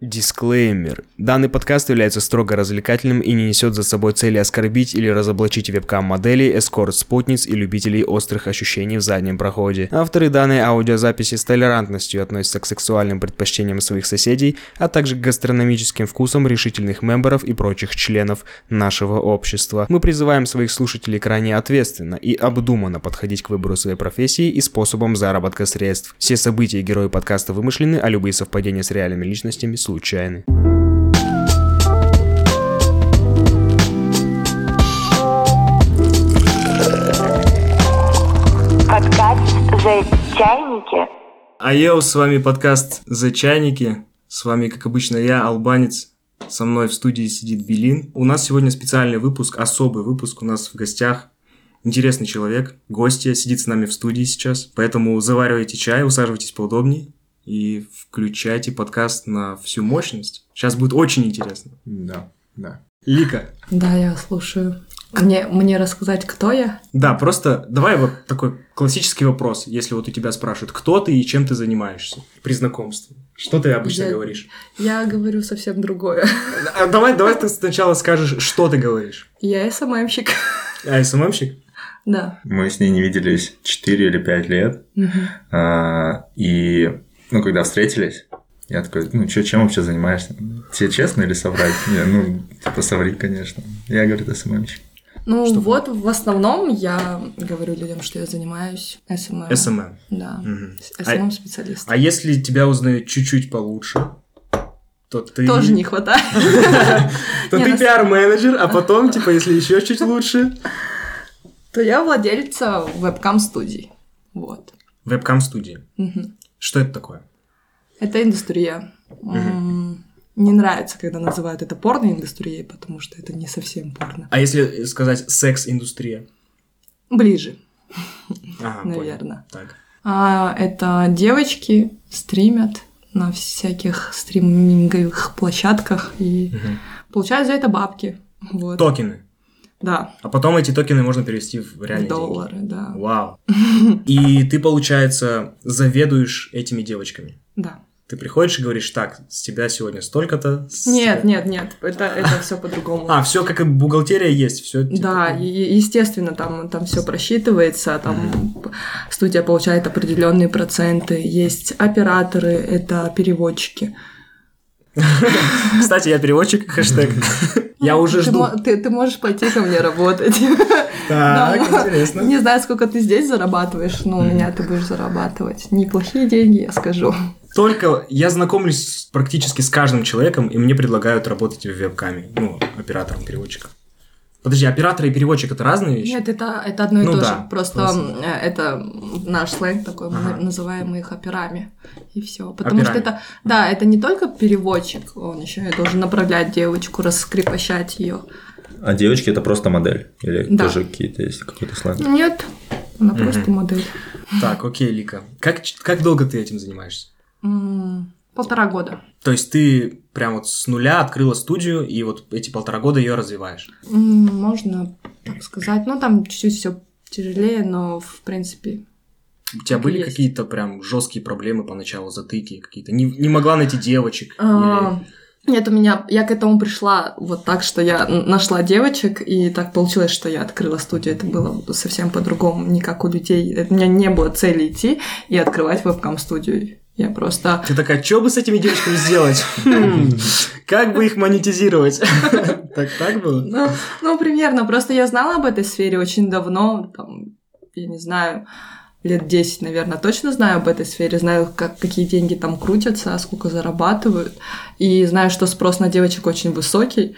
Дисклеймер. Данный подкаст является строго развлекательным и не несет за собой цели оскорбить или разоблачить вебкам-моделей, эскорт-спутниц и любителей острых ощущений в заднем проходе. Авторы данной аудиозаписи с толерантностью относятся к сексуальным предпочтениям своих соседей, а также к гастрономическим вкусам решительных мемберов и прочих членов нашего общества. Мы призываем своих слушателей крайне ответственно и обдуманно подходить к выбору своей профессии и способам заработка средств. Все события и герои подкаста вымышлены, а любые совпадения с реальными личностями случайны. Подкаст «За чайники». А йоу, с вами подкаст «За чайники». С вами, как обычно, я, Албанец. Со мной в студии сидит Белин. У нас сегодня специальный выпуск, особый выпуск. У нас в гостях интересный человек, гостья, сидит с нами в студии сейчас. Поэтому заваривайте чай, усаживайтесь поудобнее и включайте подкаст на всю мощность. Сейчас будет очень интересно. Да, да. Лика. Да, я слушаю. Мне, мне рассказать, кто я? Да, просто давай вот такой классический вопрос, если вот у тебя спрашивают, кто ты и чем ты занимаешься при знакомстве. Что ты обычно Я- говоришь? Я говорю совсем другое. А давай, давай ты сначала скажешь, что ты говоришь. Я СММщик. А, СММщик? Да. Мы с ней не виделись 4 или 5 лет. А, и, ну, когда встретились, я такой, ну, чё, чем вообще занимаешься? Тебе честно или соврать? Не, ну, типа, соври, конечно. Я, говорю, ты SMM щик. Ну Что? вот, в основном я говорю людям, что я занимаюсь SMM. SMM. Да. Мгм. SMM-специалист. А если тебя узнают чуть-чуть получше, то ты... Тоже не хватает. То ты пиар-менеджер, а потом, типа, если еще чуть лучше... То я владелица вебкам-студий. Вот. Вебкам-студии. Что это такое? Это индустрия. М, Не нравится, когда называют это порно-индустрией, потому что это не совсем порно. А если сказать секс-индустрия? Ближе, Ага, понял. наверное. Так. А, это девочки стримят на всяких стриминговых площадках и Мгм. получают за это бабки. Вот. Токены. Да, А потом эти токены можно перевести в реальные доллары, деньги. да. Вау. И ты, получается, заведуешь этими девочками. Да. Ты приходишь и говоришь, так, с тебя сегодня столько-то. с Нет, тебя- нет, нет, это, это все по-другому. А, все как и бухгалтерия есть, все. Да, и- естественно, там, там все просчитывается, там студия получает определенные проценты, есть операторы, это переводчики. Кстати, я переводчик, хэштег. Я уже ты, жду. ты, ты можешь пойти ко мне работать. Так, интересно. Не знаю, сколько ты здесь зарабатываешь, но у меня ты будешь зарабатывать неплохие деньги, я скажу. Только я знакомлюсь практически с каждым человеком, и мне предлагают работать в вебкаме, ну, оператором, переводчиком. Подожди, оператор и переводчик это разные вещи? Нет, это, это одно и Ну то да, же. Просто просто. э, это наш сленг такой, мы Ага. на- называем их операми. И все. Потому что Операми. это, да, это не только переводчик, он еще и должен направлять девочку, раскрепощать ее. А девочки это просто модель? Или Да. тоже какие-то есть какой-то сленг? Нет, она просто модель. Так, окей, Лика. Как, как долго ты этим занимаешься? Полтора года. То есть ты прям вот с нуля открыла студию, и вот эти полтора года ее развиваешь. Можно так сказать. Ну, там чуть-чуть все тяжелее, но в принципе. У тебя были есть. какие-то прям жесткие проблемы поначалу, затыки какие-то? Не, не могла найти девочек? а, Нет, у меня, я к этому пришла вот так, что я нашла девочек, и так получилось, что я открыла студию. Это было совсем по-другому, не как у людей. У меня не было цели идти и открывать вебкам-студию. Я просто... Ты такая, что бы с этими девочками сделать? Хм, Как бы их монетизировать? Так так было? Ну, ну, примерно. Просто я знала об этой сфере очень давно, там, я не знаю, лет 10, наверное, точно знаю об этой сфере, знаю, как, какие деньги там крутятся, сколько зарабатывают, и знаю, что спрос на девочек очень высокий.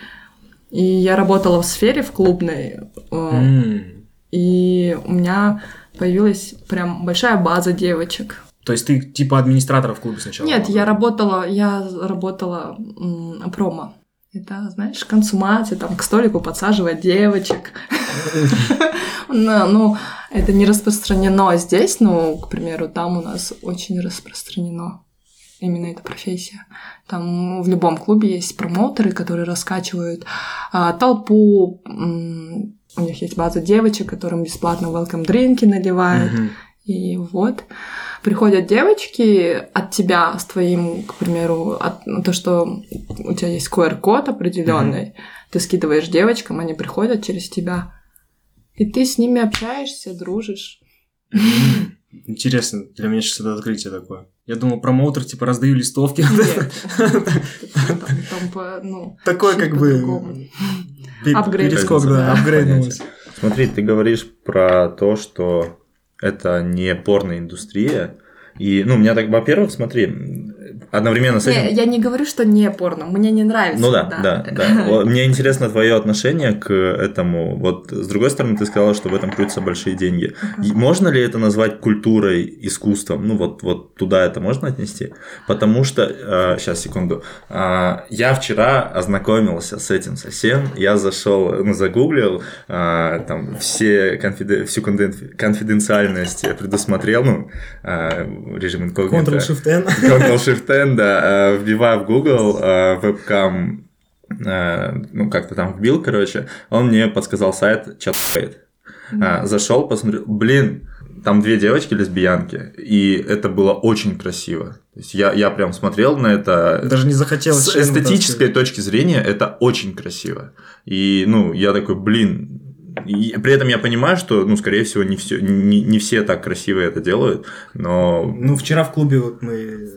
И я работала в сфере, в клубной, э, и у меня появилась прям большая база девочек. То есть ты типа администратора в клубе сначала? Нет, была? я работала, я работала м, промо. Это, знаешь, консумация, там, к столику подсаживать девочек. Ну, это не распространено здесь, но, к примеру, там у нас очень распространено именно эта профессия. Там в любом клубе есть промоутеры, которые раскачивают а, толпу. У них есть база девочек, которым бесплатно welcome дринки наливают. И вот. приходят девочки от тебя с твоим, к примеру, от, ну, то, что у тебя есть QR-код определенный, ты скидываешь девочкам, они приходят через тебя, и ты с ними общаешься, дружишь. Интересно, для меня сейчас это открытие такое. Я думал, промоутер, типа, раздаю листовки. Ну, Такой, чуть как бы, Апгрейд. апгрейднулось. Смотри, ты говоришь про то, что это не порноиндустрия. И, ну, у меня так, во-первых, смотри, одновременно с этим... Не, я не говорю, что не порно, мне не нравится. Ну да, да, да. Мне интересно твое отношение к этому. Вот с другой стороны, ты сказала, что в этом крутятся большие деньги. Можно ли это назвать культурой, искусством? Ну вот, вот туда это можно отнести? Потому что, сейчас, секунду, А, я вчера ознакомился с этим совсем. Я зашел, ну, загуглил, а, там все конфиде- всю конфиденциальность предусмотрел, ну, а, режим инкогнито. Ctrl-Shift-N. Ctrl-Shift-N, да, э, вбивая в Google э, вебкам, э, ну, как-то там вбил, короче, он мне подсказал сайт Chatbait. А, Зашел, посмотрел, блин, там две девочки лесбиянки, и это было очень красиво. То есть я, я прям смотрел на это. Даже не захотелось. С эстетической точки зрения это очень красиво. И, ну, я такой, блин. И при этом я понимаю, что, ну, скорее всего, не все, не, не все так красиво это делают, но Ну, вчера в клубе вот мы...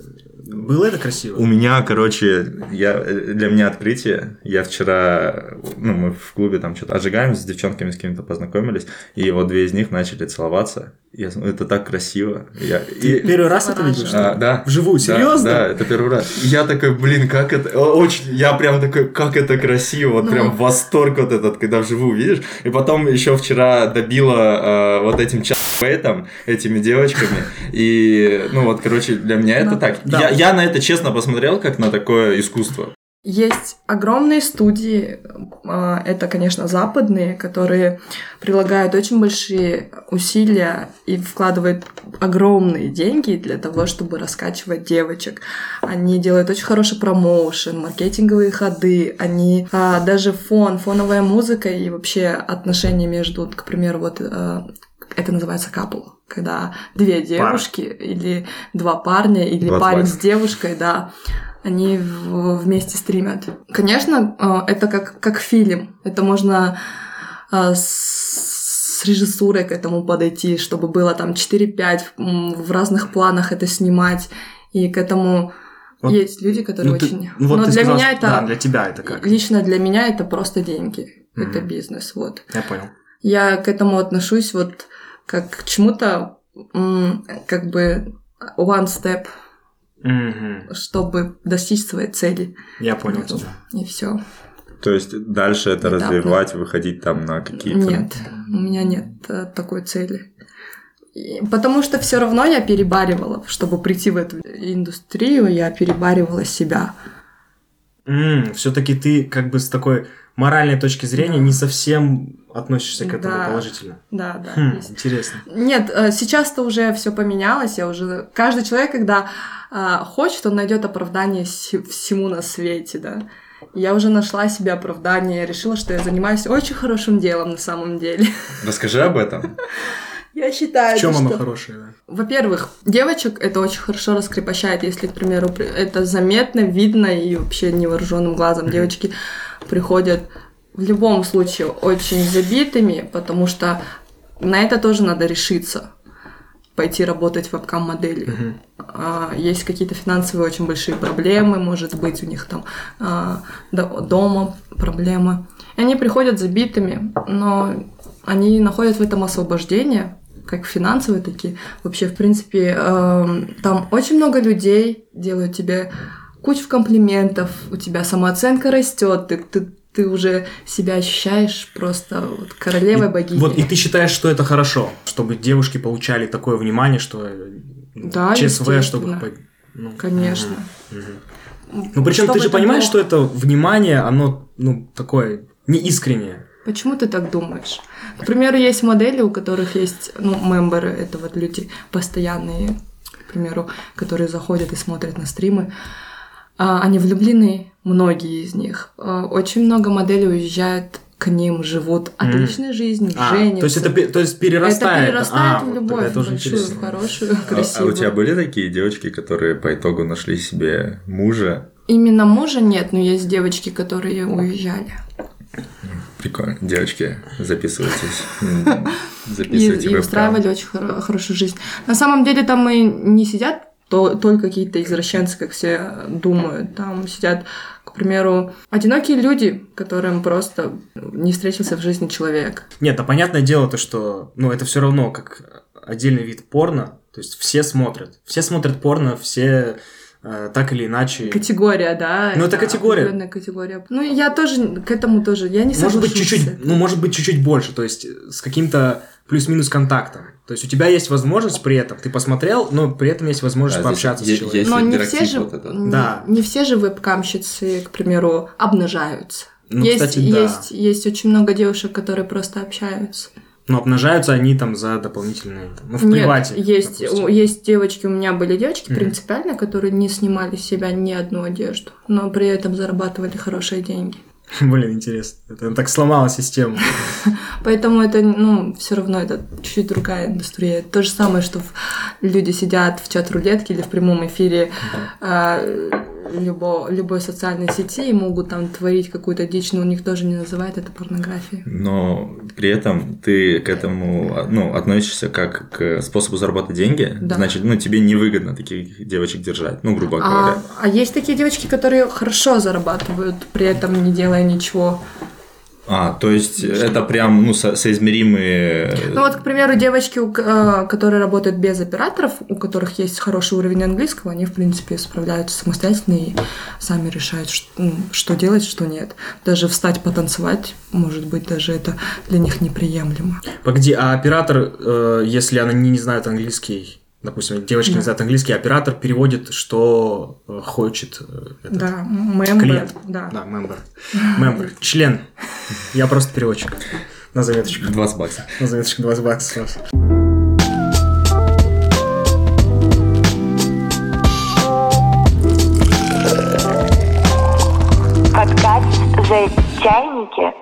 Было это красиво? у меня, короче, я, для меня открытие. Я вчера, ну, мы в клубе там что-то отжигаем, с девчонками с кем-то познакомились, и вот две из них начали целоваться. Я, смотрю, это так красиво. Я, Ты и- первый раз это видел? что ли? а, да. Вживую, Да, серьезно? Да, это первый раз. И Я такой, блин, как это... Очень, я прям такой, как это красиво. Вот Ну. прям восторг вот этот, когда вживую видишь. И потом еще вчера добила э, вот этим чатбейтом, этими девочками. И, ну вот, короче, для меня это Да. так. Да. Я, я на это честно посмотрел, как на такое искусство. Есть огромные студии, а, это, конечно, западные, которые прилагают очень большие усилия и вкладывают огромные деньги для того, чтобы раскачивать девочек. Они делают очень хороший промоушен, маркетинговые ходы, они а, даже фон, фоновая музыка и вообще отношения между, к примеру, вот а, это называется капл, когда две девушки или два парня или Два парень с девушкой, да, они в- вместе стримят. Конечно, э, это как, как фильм. Это можно э, с, режиссурой к этому подойти, чтобы было там 4-5 м, в разных планах это снимать. И к этому Вот, есть люди, которые Ну, ты- очень... ну, вот Но ты для сказал, меня это... Да, для тебя это как? Лично для меня это просто деньги. Это Мгм. бизнес, вот. Я понял. Я к этому отношусь вот как к чему-то, как бы one step, Мгм. чтобы достичь своей цели. Я понял тебя. И все. То есть дальше это Недавно. развивать, выходить там на какие-то... Нет, у меня нет э, такой цели. Потому что все равно я перебаривала, чтобы прийти в эту индустрию, я перебаривала себя. все-таки ты как бы с такой моральной точки зрения Да. не совсем относишься к этому Да. положительно. Да, да. Хм, есть. интересно. Нет, э, сейчас-то уже все поменялось. Я уже каждый человек, когда э, хочет, он найдет оправдание се- всему на свете, да. Я уже нашла себе оправдание, решила, что я занимаюсь очень хорошим делом на самом деле. Расскажи об этом. Я считаю, В чем что- оно хорошее? да? Во-первых, девочек это очень хорошо раскрепощает, если, к примеру, при- это заметно, видно и вообще невооруженным глазом девочки приходят в любом случае очень забитыми, потому что на это тоже надо решиться пойти работать вебкам-моделью. Мгм. А, Есть какие-то финансовые очень большие проблемы, может быть, у них там а, до- дома проблемы. И они приходят забитыми, но они находят в этом освобождение, как финансовые такие. Вообще, в принципе, эм, там очень много людей делают тебе кучу комплиментов, у тебя самооценка растет, ты, ты, ты уже себя ощущаешь просто вот королевой И- богиней. Вот, и ты считаешь, что это хорошо, чтобы девушки получали такое внимание, что э, Да, ЧСВ, чтобы... ну, Конечно. мгм, мгм. Ну, причем ты же понимаешь, было- что это внимание, оно, ну, такое неискреннее. Почему ты так думаешь? К примеру, есть модели, у которых есть, ну, мемберы, это вот люди постоянные, к примеру, которые заходят и смотрят на стримы. А, Они влюблены, многие из них. А, Очень много моделей уезжают к ним живут отличной жизнью, А, женятся. то есть это то есть перерастает. Это перерастает А, в любовь, тоже большую, интересно. хорошую, А- А, красивую. у тебя были такие девочки, которые по итогу нашли себе мужа? Именно мужа нет, но есть девочки, которые уезжали. Прикольно. Девочки, записывайтесь. И, Записывайте и вебкам. устраивали очень хоро- хорошую жизнь. На самом деле там и не сидят то- только какие-то извращенцы, как все думают. Там сидят, к примеру, одинокие люди, которым просто не встретился в жизни человек. Нет, а понятное дело то, что, ну, это все равно как отдельный вид порно, то есть все смотрят, все смотрят порно, все э, так или иначе. Категория, да? Ну, это категория. определенная категория. Ну, я тоже к этому тоже, я не Может быть чуть-чуть, ну, может быть чуть-чуть больше, то есть с каким-то плюс-минус контактом. То есть у тебя есть возможность при этом, ты посмотрел, но при этом есть возможность А, здесь пообщаться с е- человеком. Но не все же, вот не, Да. не все же вебкамщицы, к примеру, обнажаются. Ну, есть, кстати, да. есть, есть очень много девушек, которые просто общаются. Но обнажаются они там за дополнительные, там, ну, в Нет, привате. есть, допустим. есть девочки, у меня были девочки Мгм. принципиально, которые не снимали с себя ни одну одежду, но при этом зарабатывали хорошие деньги. Блин, интересно. Это так сломала систему. Поэтому это, ну, все равно это чуть-чуть другая индустрия. То же самое, что люди сидят в чат-рулетке или в прямом эфире а, любо- любой социальной сети и могут там творить какую-то дичь, но у них тоже не называют это порнографией. Но при этом ты к этому ну, относишься как к способу заработать деньги. Да. Значит, ну, тебе невыгодно таких девочек держать, ну, грубо А, говоря. а есть такие девочки, которые хорошо зарабатывают, при этом не делая ничего. А, то есть это прям, ну, со- соизмеримые... Ну вот, к примеру, девочки, э, которые работают без операторов, у которых есть хороший уровень английского, они, в принципе, справляются самостоятельно и сами решают, ну, что делать, что нет. Даже встать потанцевать, может быть, даже это для них неприемлемо. Погоди, а оператор, э, если она не, не знает английский, допустим, девочка Да. не знает английский, оператор переводит, что э, хочет э, этот Да, мембер, клиент. да. Да, мембер. Мембер. Член. Я просто переводчик. На заметочку. 20 баксов. На заметочку 20 баксов. Подкаст «За чайники».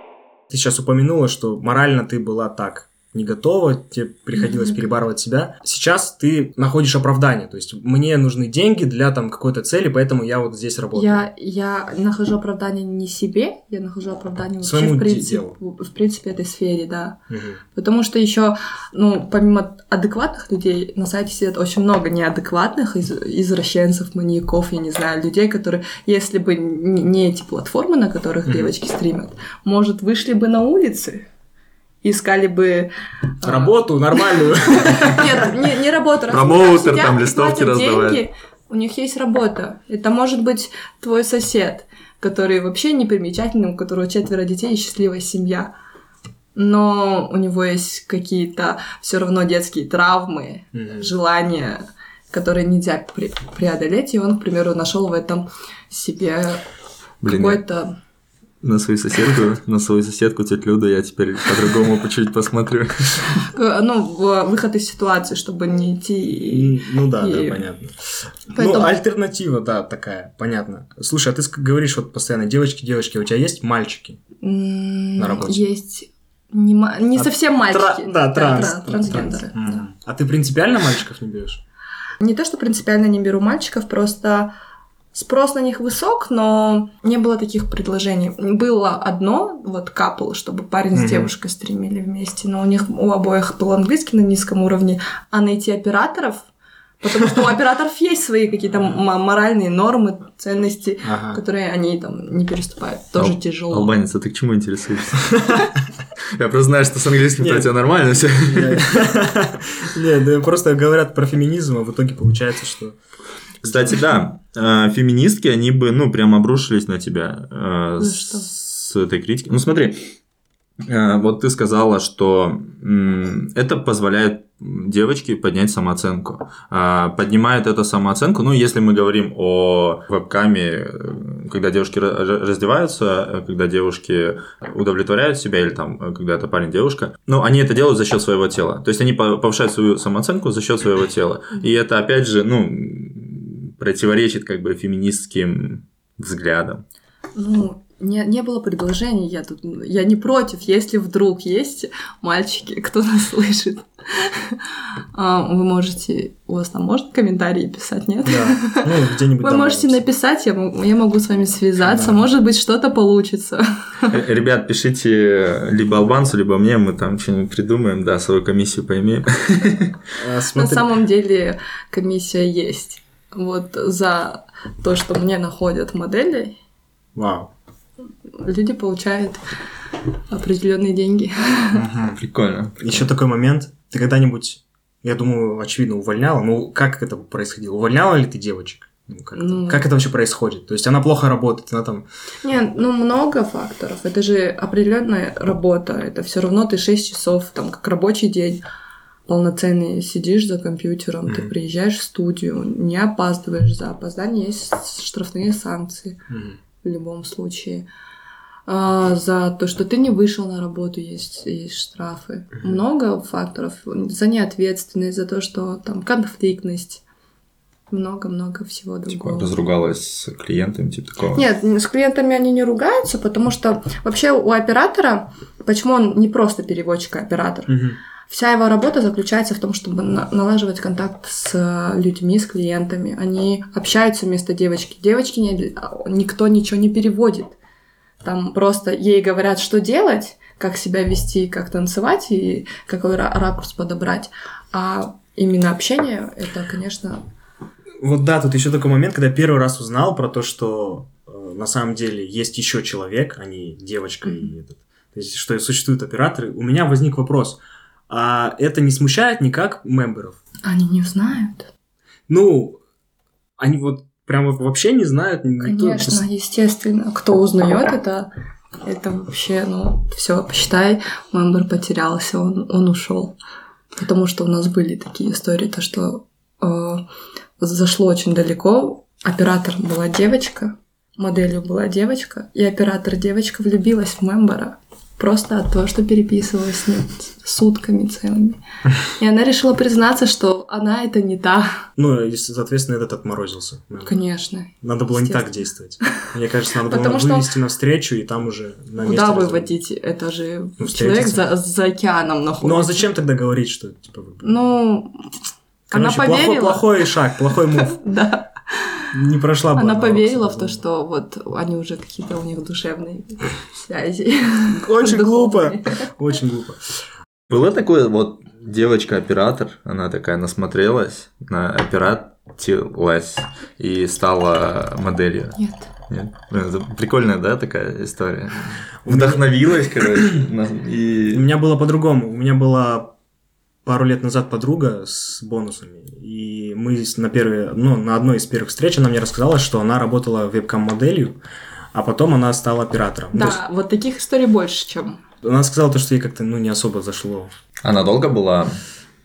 Ты сейчас упомянула, что морально ты была так не готова, тебе приходилось перебарывать себя. Сейчас ты находишь оправдание, то есть мне нужны деньги для там какой-то цели, поэтому я вот здесь работаю. Я, я нахожу оправдание не себе, я нахожу оправдание вообще Своему в принципе, делу. в, принципе этой сфере, да. Мгм. Потому что еще, ну, помимо адекватных людей, на сайте сидят очень много неадекватных из- извращенцев, маньяков, я не знаю, людей, которые, если бы не эти платформы, на которых Мгм. девочки стримят, может, вышли бы на улицы, искали бы... а, Работу нормальную. Нет, не, работу. Промоутер, там листовки раздавать. у них есть работа. Это может быть твой сосед, который вообще не примечательный, у которого четверо детей и счастливая семья. Но у него есть какие-то все равно детские травмы, Мгм. желания, которые нельзя пре- преодолеть, и он, к примеру, нашел в этом себе Блин, какой-то На свою соседку, на свою соседку тетю Люду я теперь по-другому по чуть посмотрю. э, ну, в- выход из ситуации, чтобы не идти Ну да, И- да, понятно. Поэтому- Ну, альтернатива, да, такая, понятно. Слушай, а ты говоришь вот постоянно девочки, девочки, у тебя есть мальчики? На работе. Есть не, А, совсем мальчики. Тра- да, транс. тра- трансгендеры. Да. А ты принципиально мальчиков не берешь? Не то, что принципиально не беру мальчиков, просто спрос на них высок, но не было таких предложений. Было одно, вот капл, чтобы парень Мгм. с девушкой стримили вместе, но у них у обоих был английский на низком уровне, а найти операторов, потому что у операторов есть свои какие-то моральные нормы, ценности, Ага. которые они там не переступают. Тоже Ал- тяжело. Албанец, а ты к чему интересуешься? Я просто знаю, что с английским у тебя нормально все. Нет, да просто говорят про феминизм, а в итоге получается, что... Кстати, да, э, феминистки, они бы, ну, прям обрушились на тебя э, За с этой критикой. Ну, смотри, э, вот ты сказала, что это позволяет девочке поднять самооценку. А, Поднимает это самооценку, ну, если мы говорим о вебкаме, э, когда девушки ра- ра- раздеваются, э, когда девушки удовлетворяют себя, или там, э, когда это парень-девушка, ну, они это делают за счет своего тела. То есть они по- повышают свою самооценку за счет своего тела. И это, опять же, ну, противоречит как бы феминистским взглядам. Ну, не, не было предложений, я тут, я не против, если вдруг есть мальчики, кто нас слышит. А, Вы можете, у вас там можно комментарии писать, нет? Да. Ну, где-нибудь Вы можете написать, я могу, я могу с вами связаться, может быть, что-то получится. Э, Ребят, пишите либо албанцу, либо мне, мы там что-нибудь придумаем, да, свою комиссию поимеем. А, На самом деле комиссия есть. Вот за то, что мне находят модели, Вау. люди получают определенные деньги. Прикольно. Еще такой момент. Ты когда-нибудь, я думаю, очевидно, увольняла. Ну, как это происходило? Увольняла ли ты девочек? Ну, как, это, Ну. как это вообще происходит? То есть она плохо работает, она там... Не, ну много факторов. Это же определенная работа. Это все равно ты 6 часов, там, как рабочий день полноценный сидишь за компьютером, ты Мгм. приезжаешь в студию, не опаздываешь за опоздание, есть штрафные санкции м, в любом случае. А, за то, что ты не вышел на работу, есть, есть штрафы. Много факторов. За неответственность, за то, что там конфликтность. Много-много всего Типа другого. разругалась с клиентами, типа такого. Нет, с клиентами они не ругаются, потому что вообще у оператора, почему он не просто переводчик, а оператор, мгм. Вся его работа заключается в том, чтобы на- налаживать контакт с э, людьми, с клиентами. Они общаются вместо девочки. Девочки не, никто ничего не переводит. Там просто ей говорят, что делать, как себя вести, как танцевать и какой ра- ракурс подобрать. А именно общение, это, конечно, Вот да, тут еще такой момент, когда я первый раз узнал про то, что э, на самом деле есть еще человек, а не девочка и этот. То есть, что существуют операторы. У меня возник вопрос. А это не смущает никак мемберов? они не знают. Ну, они вот прям вот вообще не знают. никто- Конечно, естественно. Кто узнает это, это вообще, ну, все, посчитай, мембер потерялся, он, он ушел. Потому что у нас были такие истории, то, что э, зашло очень далеко. Оператор была девочка, моделью была девочка, и оператор девочка влюбилась в мембера. Просто от того, что переписывалась с ним сутками целыми. И она решила признаться, что она это не та. Ну, и, соответственно, этот отморозился. мембер. Конечно. Надо было не так действовать. Мне кажется, надо было что- вывести на встречу и там уже на месте Куда разобрать. выводить? Это же Ну, человек за, за океаном находится. Ну, а зачем тогда говорить, что типа Ну, Короче, она плохой, поверила. плохой шаг, плохой мув. да. Не прошла бы Она поверила в то, что вот они уже какие-то у них душевные связи. Очень глупо. Очень глупо. Было такое, вот девочка-оператор, она такая насмотрелась, на оператилась и стала моделью. Нет. Нет? Блин, это прикольная, да, такая история? Вдохновилась, короче, на- У и... меня было по-другому. У меня была пару лет назад подруга с бонусами. И мы на, первой, ну, на одной из первых встреч она мне рассказала, что она работала вебкам-моделью, а потом она стала оператором. То есть Да, вот таких историй больше, чем... она сказала то, что ей как-то ну, не особо зашло. Она долго была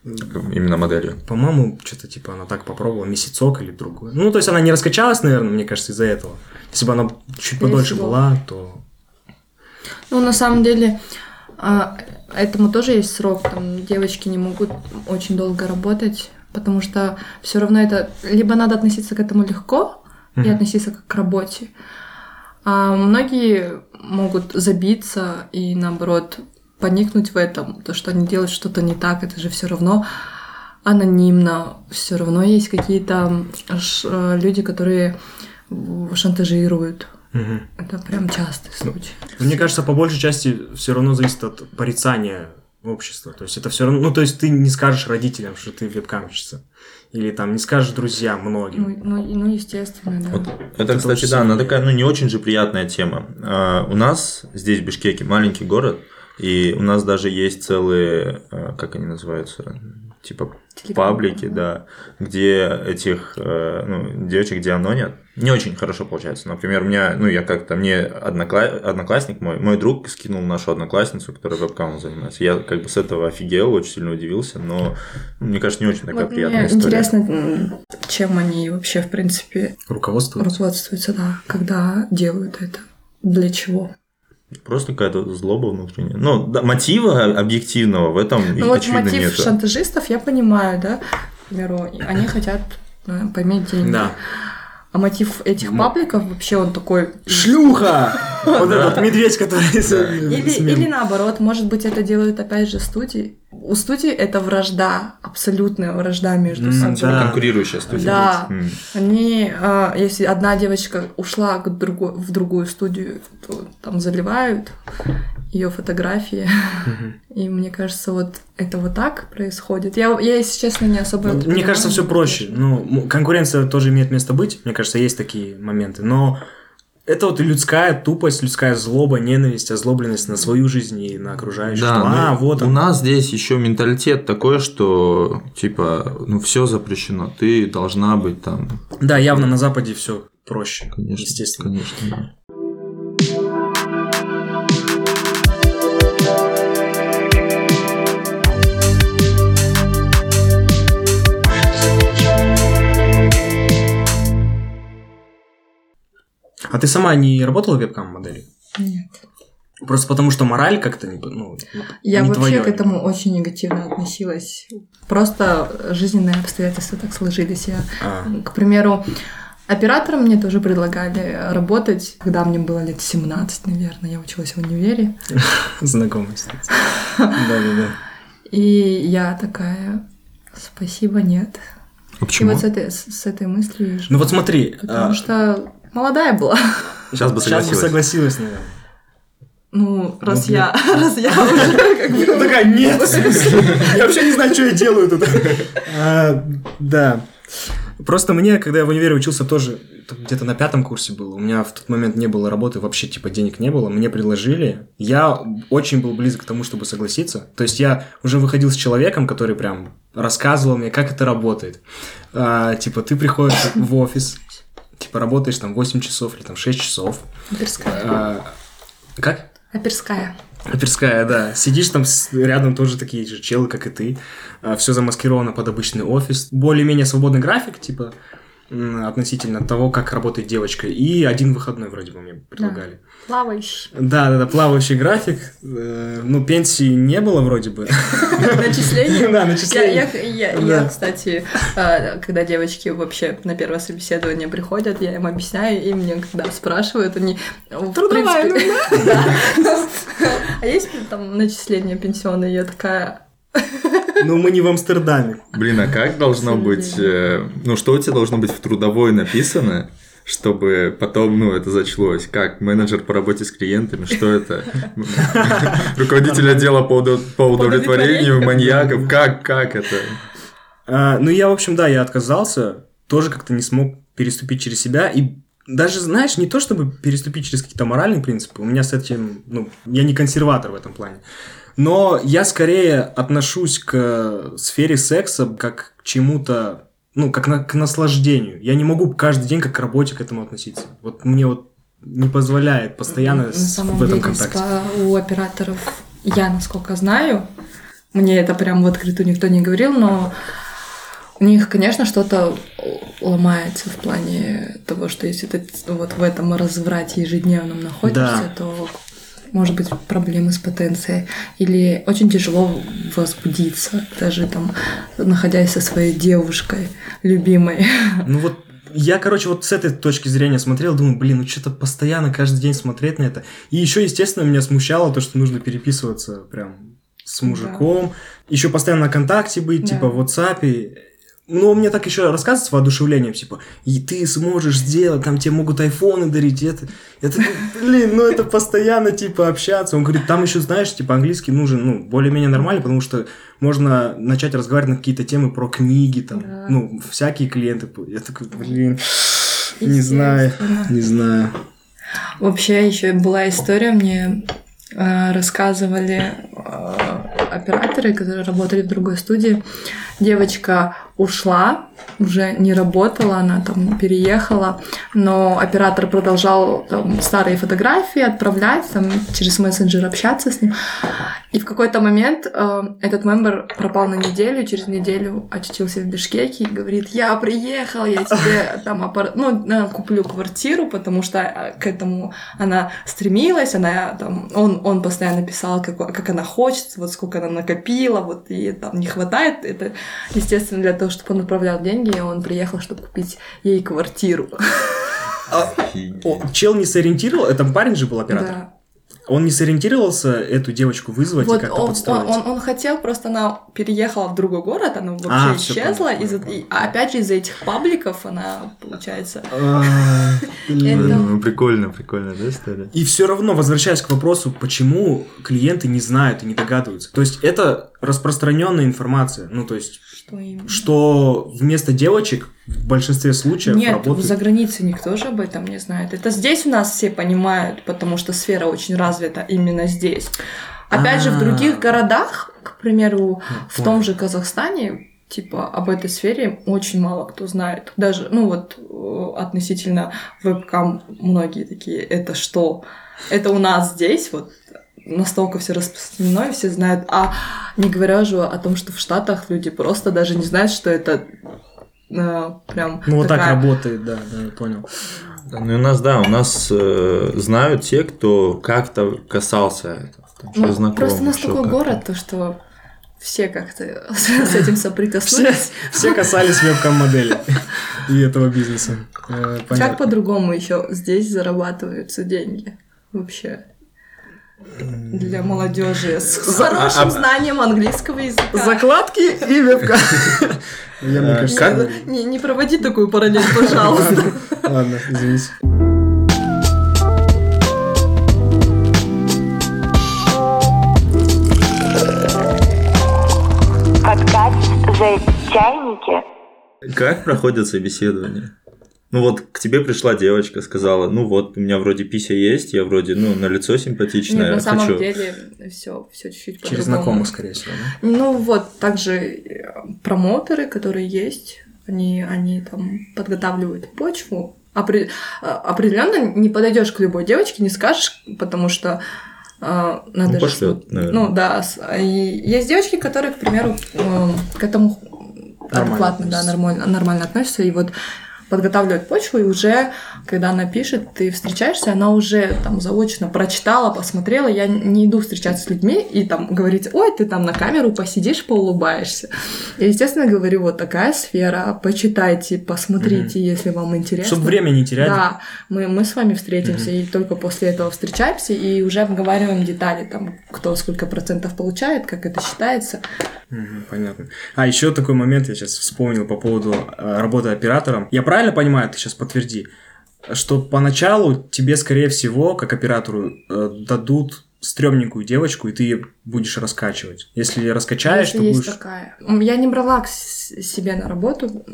именно моделью? По-моему, что-то типа она так попробовала, месяцок или другой. Ну, то есть она не раскачалась, наверное, мне кажется, из-за этого. Если бы она чуть Скорее подольше всего. была, то... Ну, на самом деле, а, этому тоже есть срок. Там девочки не могут очень долго работать, потому что все равно это... Либо надо относиться к этому легко и Мгм. относиться как к работе. А многие могут забиться и, наоборот, поникнуть в этом. То, что они делают что-то не так, это же все равно анонимно. Все равно есть какие-то э, люди, которые шантажируют. Мгм. Это прям частый случай. Мне кажется, по большей части все равно зависит от порицания общества. То есть это все равно, ну то есть ты не скажешь родителям, что ты вебкамщица. Или там не скажешь друзьям Ну, многим. ну, и- ну, естественно, да. Вот это, Это кстати, да, она такая, ну, не очень же приятная тема. А, у нас здесь, в Бишкеке, маленький город, и у нас даже есть целые, а, как они называются, типа паблики, да, где этих, э, ну, девочек, где анонят, не очень хорошо получается. Например, у меня, ну, я как-то, мне однокла- одноклассник мой, мой друг скинул нашу одноклассницу, которая вебкамом занимается. Я как бы с этого офигел, очень сильно удивился, но, мне кажется, не очень такая Вот приятная мне история. интересно, чем они вообще, в принципе, Руководство. руководствуются, да, когда делают это. Для чего? Просто какая-то злоба внутренняя. Ну, да, мотива объективного в этом, Ну вот очевидно, мотив нету. шантажистов я понимаю, да, к примеру, они хотят э, поиметь деньги. Да. А мотив этих М- пабликов вообще он такой... Шлюха! Вот этот медведь, который Или, наоборот, может быть, это делают опять же студии. У студии это вражда, абсолютная вражда между собой. да. Конкурирующая студия. Да. Они, а, если одна девочка ушла в другую студию, то там заливают ее фотографии. И мне кажется, вот это вот так происходит. Я, я если честно, не особо... это Мне кажется, все проще. Ну, конкуренция тоже имеет место быть. Мне кажется, есть такие моменты. Но это вот людская тупость, людская злоба, ненависть, озлобленность на свою жизнь и на окружающих. Да, а, ну, вот у он. нас здесь еще менталитет такой, что типа, ну все запрещено, ты должна быть там, Да, явно на Западе все проще. конечно, Естественно. конечно. да. А ты сама не работала вебкам-моделью? Нет. Просто потому, что мораль как-то не... Ну, Я не вообще твоё. к этому очень негативно относилась. Просто жизненные обстоятельства так сложились. Я, А, к примеру, оператором мне тоже предлагали работать, когда мне было лет 17, наверное. Я училась в универе. знакомый, кстати. Да-да-да. И я такая, спасибо, нет. А И почему? вот с этой, с, этой мыслью и. Ну вот смотри, Потому а, что молодая была. Сейчас бы сейчас бы согласилась. согласилась, наверное. Ну, раз Ну, я, раз я уже как бы... Ну, такая, нет, я вообще не знаю, что я делаю тут. А, Да. Просто мне, когда я в универе учился, тоже где-то на пятом курсе было. У меня в тот момент не было работы, вообще типа денег не было. Мне предложили. Я очень был близок к тому, чтобы согласиться. То есть я уже выходил с человеком, который прям рассказывал мне, как это работает. А, типа ты приходишь в офис, типа работаешь там 8 часов или там 6 часов. Оперская. А, Как? Оперская. Оперская, да. Сидишь там с- рядом тоже такие же челы, как и ты. Все замаскировано под обычный офис. Более-менее свободный график, типа, относительно того, как работает девочка. И один выходной вроде бы мне предлагали. Плавающий. Да, да, да, плавающий график. Э, Ну, пенсии не было вроде бы. Начисление. Да, Я, начисление. я, я, Да. я, кстати, э, когда девочки вообще на первое собеседование приходят, я им объясняю, и мне когда спрашивают, они... Трудовая, принципе, да. А есть там начисление пенсионное? Я такая... Ну, мы не в Амстердаме. Блин, а как должно быть, э, ну что у тебя должно быть в трудовой написано, чтобы потом, ну, это зачлось? Как менеджер по работе с клиентами, что это? Руководитель отдела по по удовлетворению маньяков, как, как это? А, ну, я, в общем, да, я отказался, тоже как-то не смог переступить через себя. И даже, знаешь, не то, чтобы переступить через какие-то моральные принципы, у меня с этим, ну, я не консерватор в этом плане. Но я скорее отношусь к сфере секса как к чему-то, ну, как на- к наслаждению. Я не могу каждый день как к работе к этому относиться. Вот мне вот не позволяет постоянно На самом в этом деле, контакте. спа- у операторов, я насколько знаю, мне это прям в открытую никто не говорил, но у них, конечно, что-то ломается в плане того, что если ты вот в этом разврате ежедневном находишься, Да. то может быть проблемы с потенцией. Или очень тяжело возбудиться, даже там, находясь со своей девушкой любимой. Ну вот я, короче, вот с этой точки зрения смотрел, думаю, блин, ну что-то постоянно каждый день смотреть на это. И еще, естественно, меня смущало то, что нужно переписываться прям с мужиком, еще постоянно на контакте быть, Да. типа в WhatsApp. Но мне так еще рассказывают с воодушевлением, типа, и ты сможешь сделать, там тебе могут айфоны дарить, это, это, блин, ну это постоянно, типа, общаться. Он говорит, там еще, знаешь, типа, английский нужен, ну, более-менее нормально, потому что можно начать разговаривать на какие-то темы про книги, там, Да. ну, всякие клиенты. Я такой, блин, не знаю, не знаю. Вообще еще была история, мне э, рассказывали э, операторы, которые работали в другой студии. Девочка ушла, уже не работала, она там переехала, но оператор продолжал там, старые фотографии отправлять, там, через мессенджер общаться с ним. И в какой-то момент э, этот мембер пропал на неделю, через неделю очутился в Бишкеке и говорит, я приехал, я тебе там аппар- ну, э, куплю квартиру, потому что э, к этому она стремилась, она там, он, он постоянно писал, как, как она хочет, вот сколько она накопила, вот и там не хватает. Это, естественно, для того, чтобы он отправлял деньги, он приехал, чтобы купить ей квартиру. Офигеть. О, чел не сориентировал, это парень же был оператор. Да. Он не сориентировался эту девочку вызвать и Вот как-то он, он, подстроить. он, он хотел, просто она переехала в другой город, она вообще А, исчезла, понял, и- а опять же из-за этих пабликов она, получается... А, Ну, прикольно, прикольно, да, история? И все равно, возвращаясь к вопросу, почему клиенты не знают и не догадываются. То есть это распространенная информация. Ну, то есть, Что именно? что вместо девочек в большинстве случаев Нет, работают... за границей никто же об этом не знает. Это здесь у нас все понимают, потому что сфера очень развита именно здесь. Опять же, в А. других городах, к примеру, в понял. том же Казахстане, типа, об этой сфере очень мало кто знает. Даже, ну вот, э, относительно вебкам многие такие, это что? Это у нас здесь, вот, настолько все распространено, и все знают. А не говоря уже о том, что в Штатах люди просто даже не знают, что это э, прям Ну, вот так такая- работает, да, да, я понял. Ну и у нас, да, у нас э, знают те, кто как-то касался этого. Там, Ну, знакомых, просто у нас такой как-то. город, то что все как-то с этим соприкоснулись. все касались вебкам-модели и этого бизнеса. Э, Как по-другому еще здесь зарабатываются деньги вообще? Для молодежи с хорошим а- знанием английского языка. Закладки и вебка. Я, мне кажется, Не, не проводи такую параллель, пожалуйста. Ладно, извините. Подкаст за чайники. Как проходят собеседования? Ну вот к тебе пришла девочка, сказала, ну вот, у меня вроде пися есть, я вроде, ну, на лицо Нет, симпатичная, на самом хочу. деле все, все чуть-чуть Через знакомых, скорее всего. да? Ну вот, также э, промоутеры, которые есть, они, они там подготавливают почву. Опре- э, определенно не подойдешь к любой девочке, не скажешь, потому что э, надо Ну, же- пошлет, наверное. Ну да, с- и есть девочки, которые, к примеру, э, к этому адекватно, да, относятся. нормально, нормально относятся, и вот подготавливают почву, и уже, когда она пишет, ты встречаешься, она уже там заочно прочитала, посмотрела. Я не иду встречаться с людьми и там говорить, ой, ты там на камеру посидишь, поулыбаешься. Я, естественно, говорю, вот такая сфера, почитайте, посмотрите, если вам интересно. Чтобы время не терять. Да, мы, мы с вами встретимся и только после этого встречаемся и уже обговариваем детали, там, кто сколько процентов получает, как это считается. Понятно. А еще такой момент я сейчас вспомнил по поводу э, работы оператором. Я правильно понимаю, ты сейчас подтверди, что поначалу тебе, скорее всего, как оператору, э, дадут стрёмненькую девочку, и ты ее будешь раскачивать. Если раскачаешь, Если то есть будешь... такая. Я не брала к себе на работу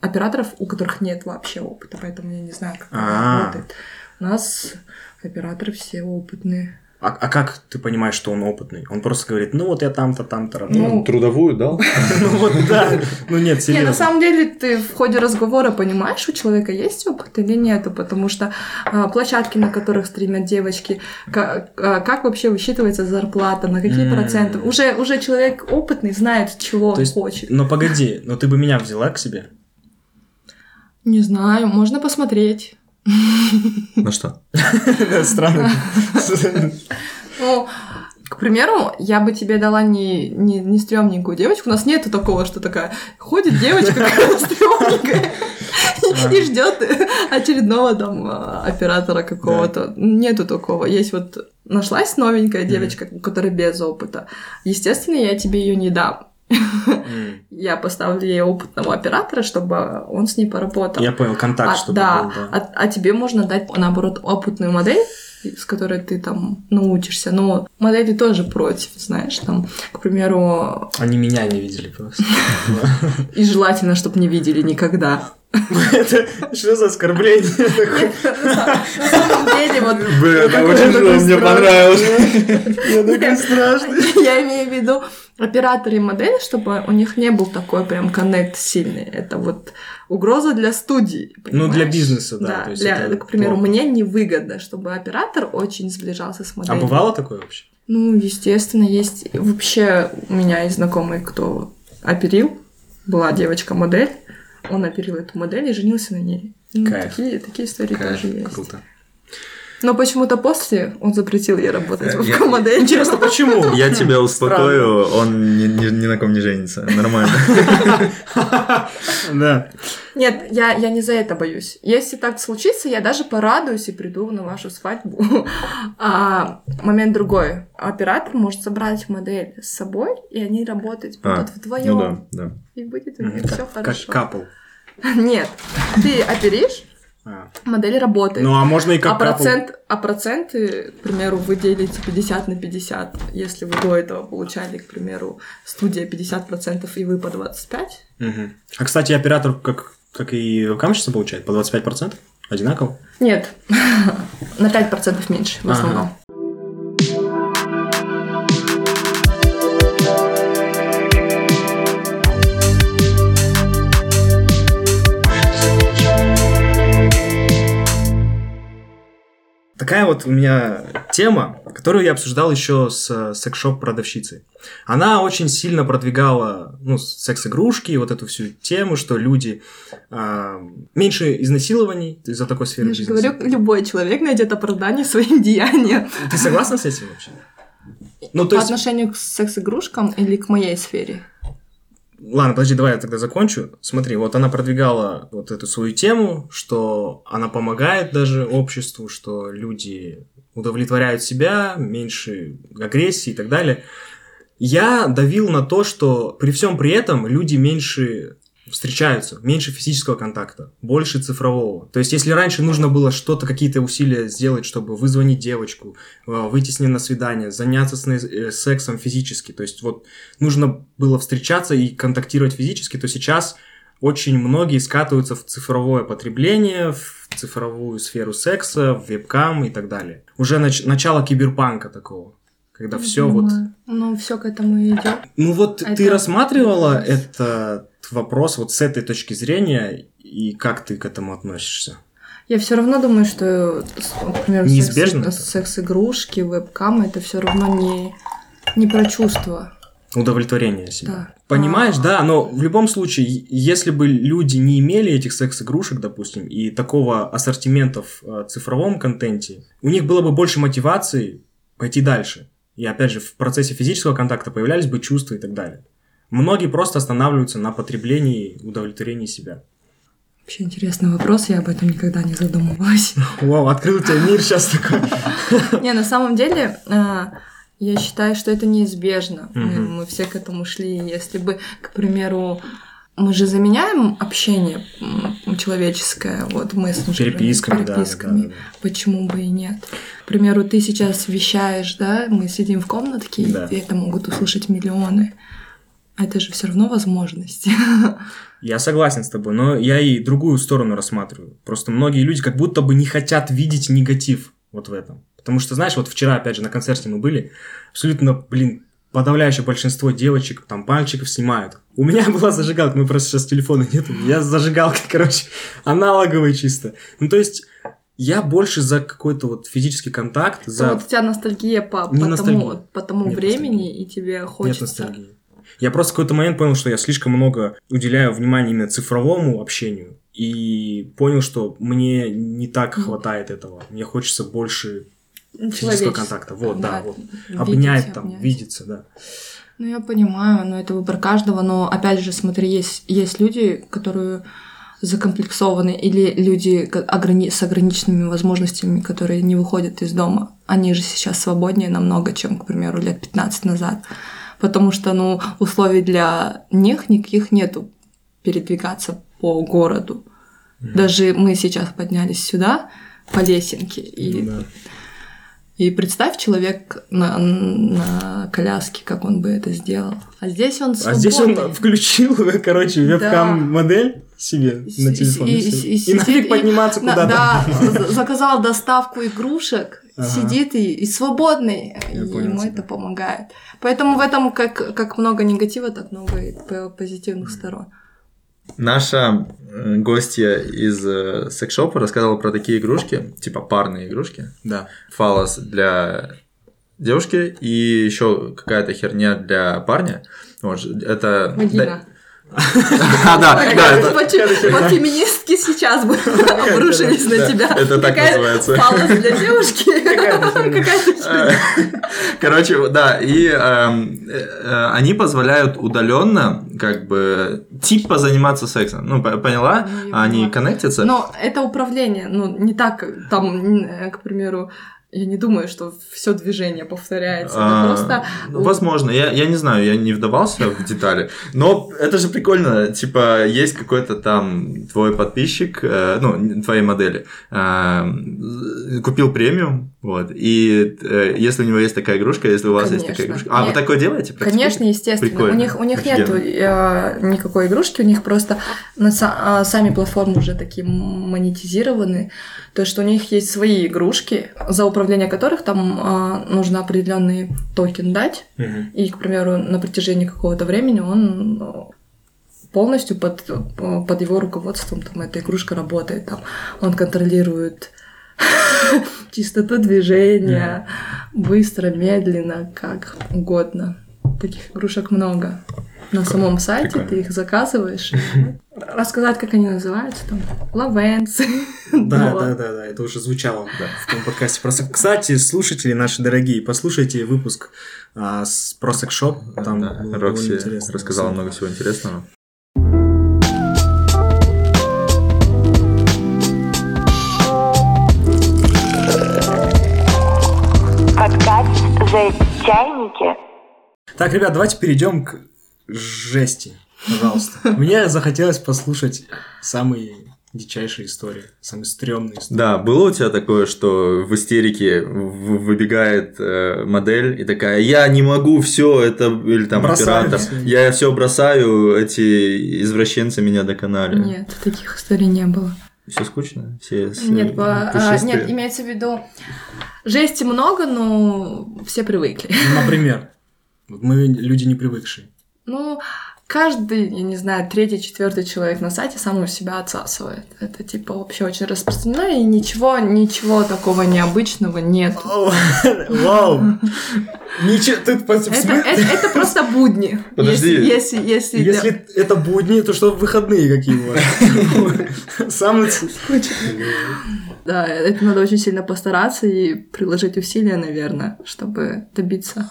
операторов, у которых нет вообще опыта, поэтому я не знаю, как это А. работает. У нас операторы все опытные. А, а как ты понимаешь, что он опытный? Он просто говорит, ну вот я там-то, там-то работал. Ну, Трудовую дал? Ну вот да. Ну нет, Не, на серьезно. самом деле ты в ходе разговора понимаешь, у человека есть опыт или нету, потому что а, площадки, на которых стримят девочки, как, а, как вообще высчитывается зарплата, на какие проценты. Уже, уже человек опытный знает, чего он хочет. Но погоди, но ты бы меня взяла к себе? Не знаю, можно посмотреть. На что? Странно. Ну, к примеру, я бы тебе дала не, не, не стрёмненькую девочку. У нас нету такого, что такая ходит девочка какая стрёмненькая и ждет очередного там а, оператора какого-то. Нету такого. Есть вот нашлась новенькая девочка, у которой без опыта. Естественно, я тебе ее не дам. Я поставлю ей опытного оператора, чтобы он с ней поработал. Я понял, контакт, А, чтобы да, был, да. А, а тебе можно дать, наоборот, опытную модель, с которой ты там научишься. Но модели тоже против, знаешь, там, к примеру, Они меня не видели просто. и желательно, чтобы не видели никогда. Это что за оскорбление такое? На самом деле, вот Блин, очень мне понравилось. Я такой страшный. я имею в виду операторы и модели, чтобы у них не был такой прям коннект сильный. Это вот угроза для студии. Ну, для бизнеса, да, то есть для, это к примеру, плохо. мне невыгодно, чтобы оператор очень сближался с А моделью. бывало такое вообще? Ну, естественно, есть. Вообще, у меня есть знакомый, кто оперил. Была девочка-модель. Он оперил эту модель и женился на ней. Ну, Кайф. такие, такие истории тоже есть. Круто. Но почему-то после он запретил ей работать в Я- вебкам-модели. Интересно, почему? Я тебя успокою, он ни, на ком не женится. Нормально. Да. Нет, я, я не за это боюсь. Если так случится, я даже порадуюсь и приду на вашу свадьбу. А момент другой. Оператор может собрать модель с собой, и они работать А, будут вдвоем. Ну да, да. И будет у них все Как хорошо. капл. Нет, ты оперишь, А. модель работает. Ну, а можно и а, как капл. процент, а проценты, к примеру, вы делите 50 на 50. Если вы до этого получали, к примеру, студия 50% и вы по 25, Мгм. А, кстати, оператор, как, как и камщица, получает по 25%? Одинаково? нет, на 5% меньше в Ага. Такая вот у меня тема, которую я обсуждал еще с секс-шоп продавщицей. Она очень сильно продвигала ну, секс-игрушки, вот эту всю тему, что люди а, меньше изнасилований из-за такой сферы Я бизнеса. говорю, любой человек найдет оправдание своим деяниям. Ты согласна с этим вообще? Ну, то По есть, отношению к секс-игрушкам или к моей сфере? Ладно, подожди, давай я тогда закончу. Смотри, вот она продвигала вот эту свою тему, что она помогает даже обществу, что люди удовлетворяют себя, меньше агрессии и так далее. Я давил на то, что при всем при этом люди меньше встречаются, меньше физического контакта, больше цифрового. То есть, если раньше нужно было что-то, какие-то усилия сделать, чтобы вызвонить девочку, э, выйти с ней на свидание, заняться с ней э, сексом физически, то есть вот нужно было встречаться и контактировать физически, то сейчас очень многие скатываются в цифровое потребление, в цифровую сферу секса, в вебкам и так далее. Уже нач- начало киберпанка такого, когда все вот Ну, все к этому и идет. ну вот Это ты рассматривала вопрос. Вопрос вот с этой точки зрения, и как ты к этому относишься? Я все равно думаю, что, например, Неизбежно секс- это? секс-игрушки, вебкам это все равно не, не про чувства. Удовлетворение себя. Да. Понимаешь, А. да, но в любом случае, если бы люди не имели этих секс-игрушек, допустим, и такого ассортимента в э, цифровом контенте, у них было бы больше мотивации пойти дальше. И опять же, в процессе физического контакта появлялись бы чувства и так далее. Многие просто останавливаются на потреблении, удовлетворении себя. Вообще интересный вопрос, я об этом никогда не задумывалась. Вау, открыл у тебя мир сейчас такой. Не, на самом деле, э, я считаю, что это неизбежно. Мы, Мгм. мы все к этому шли. Если бы, к примеру, мы же заменяем общение человеческое, вот мессенджерами, Переписками, да, переписками. да, да. Почему бы и нет? К примеру, ты сейчас вещаешь, да, мы сидим в комнатке, Да. и это могут услышать миллионы. А Это же все равно возможность. Я согласен с тобой, но я и другую сторону рассматриваю. Просто многие люди как будто бы не хотят видеть негатив вот в этом. Потому что, знаешь, вот вчера, опять же, на концерте мы были, абсолютно, блин, подавляющее большинство девочек, там, мальчиков снимают. У меня была зажигалка, мы просто сейчас телефона нет, я с зажигалкой, короче, аналоговый чисто. Ну, то есть, я больше за какой-то вот физический контакт, за... Вот у тебя ностальгия по, по Не тому, ностальгия. по тому Нет времени, ностальгии. и тебе Нет хочется... ностальгии. Я просто в какой-то момент понял, что я слишком много уделяю внимания именно цифровому общению. И понял, что мне не так хватает этого. Мне хочется больше физического контакта. Вот, да, вот. видеть, Обнять там, обнять. видеться, да. Ну, я понимаю, но это выбор каждого, но опять же, смотри, есть, есть люди, которые закомплексованы, или люди ограни- с ограниченными возможностями, которые не выходят из дома. Они же сейчас свободнее намного, чем, к примеру, лет 15 назад. Потому что, ну, условий для них никаких нету передвигаться по городу. Даже мы сейчас поднялись сюда по лесенке, и Да. и представь человек на, на коляске, как он бы это сделал. А здесь он А свободный. здесь он включил, короче, Да. вебкам-модель себе на телефон. и- И, и- и И нафиг подниматься куда-то. Да, за- заказал доставку игрушек, Ага. сидит и, и свободный, Я и понял ему тебя. это помогает. Поэтому в этом как, как много негатива, так много и позитивных сторон. Наша э, гостья из э, секс-шопа рассказывала про такие игрушки, типа парные игрушки. Да. Фалос для девушки и еще какая-то херня для парня. Вот, это... Вагина. А, да, да, это- Вот феминистки сейчас бы обрушились на тебя. это так называется. Палос для девушки. Короче, да, и эм, э, они позволяют удаленно, как бы, типа заниматься сексом. Ну, по- поняла? Ну, Они коннектятся. Но это управление, ну, не так, там, э, к примеру, я не думаю, что все движение повторяется. Это А, просто... ну, Возможно, я, я не знаю, я не вдавался в детали. Но это же прикольно. Типа, есть какой-то там твой подписчик, э, ну, твоей модели, э, купил премиум, вот, и э, если у него есть такая игрушка, если у вас есть такая Конечно. игрушка. А, вы Нет. такое делаете? Конечно, естественно. Прикольно. У них, у них нету э, никакой игрушки, у них просто на а, сами платформы уже такие монетизированы. То есть, что у них есть свои игрушки, за управление которых там а, нужно определенный токен дать. И, к примеру, на протяжении какого-то времени он э, полностью под, э, под его руководством там эта игрушка работает. Там, он контролирует чистоту движения, быстро, медленно, как угодно. Таких игрушек много. На самом сайте Прикольно. ты их заказываешь. Рассказать, как они называются, там, лавенцы. Да, Вот. да, да, да, это уже звучало в том подкасте. Просто, кстати, слушатели наши дорогие, послушайте выпуск а, с про секс-шоп. Там Да, было Рокси довольно интересно. рассказала много всего интересного. Подкаст за чайники. Так, ребят, давайте перейдем к жести, пожалуйста. Мне захотелось послушать самые дичайшие истории, самые стрёмные истории. Да, было у тебя такое, что в истерике выбегает э, модель и такая, я не могу все это, или там Бросаю оператор, всё. я все бросаю, эти извращенцы меня доконали. Нет, таких историй не было. Все скучно? Все с- Нет, по- а, нет, имеется в виду, жести много, но все привыкли. Например, вот мы люди не привыкшие. Ну, каждый, я не знаю, третий, четвертый человек на сайте сам у себя отсасывает. Это типа вообще очень распространено, и ничего, ничего такого необычного нет. Вау! Ничего, тут по- в Это, просто будни. Подожди. Если, если, если, это будни, то что выходные какие у вас? Самый... Да, это надо очень сильно постараться и приложить усилия, наверное, чтобы добиться.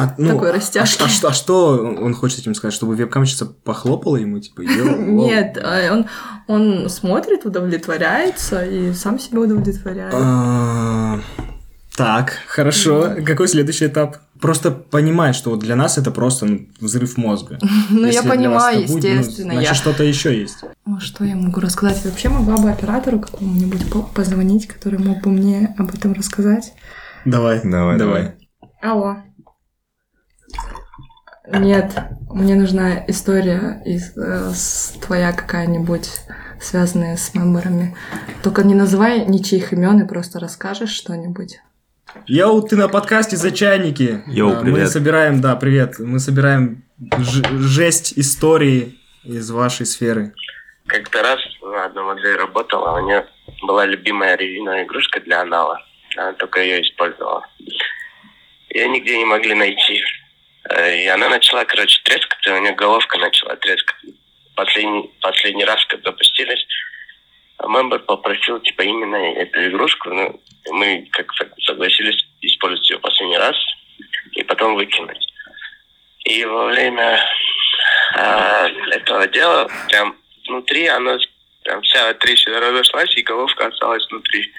А, ну, Такой а растяжки. ш- А, что, а что он хочет этим сказать? Чтобы вебкамщица похлопала ему, типа. Нет, а он, он смотрит, удовлетворяется и сам себя удовлетворяет. А, Так, хорошо. Какой следующий этап? Просто понимать, что вот для нас это просто ну, взрыв мозга. Ну, Если я понимаю, ну, естественно. Значит, я... что-то еще есть. Что я могу рассказать? Вообще могла бы оператору какому-нибудь по- позвонить, который мог бы мне об этом рассказать. Давай, Давай, давай. Алло. Нет, мне нужна история из, э, с- твоя какая-нибудь, связанная с мемберами. Только не называй ничьих имен и просто расскажешь что-нибудь. Йоу, ты на подкасте за чайники. Йоу, А, Мы привет. собираем, да, привет. Мы собираем ж- жесть истории из вашей сферы. Как-то раз на одной модели работала, у нее была любимая резиновая игрушка для анала. Она только ее использовала. Ее нигде не могли найти. Э, И она начала, короче, трескаться, у нее головка начала трескаться. Последний, последний раз, когда запустились, мембер попросил, типа, именно эту игрушку. Ну, мы как согласились использовать ее последний раз и потом выкинуть. И во время а, этого дела прям внутри она прям вся трещина разошлась, и головка осталась внутри.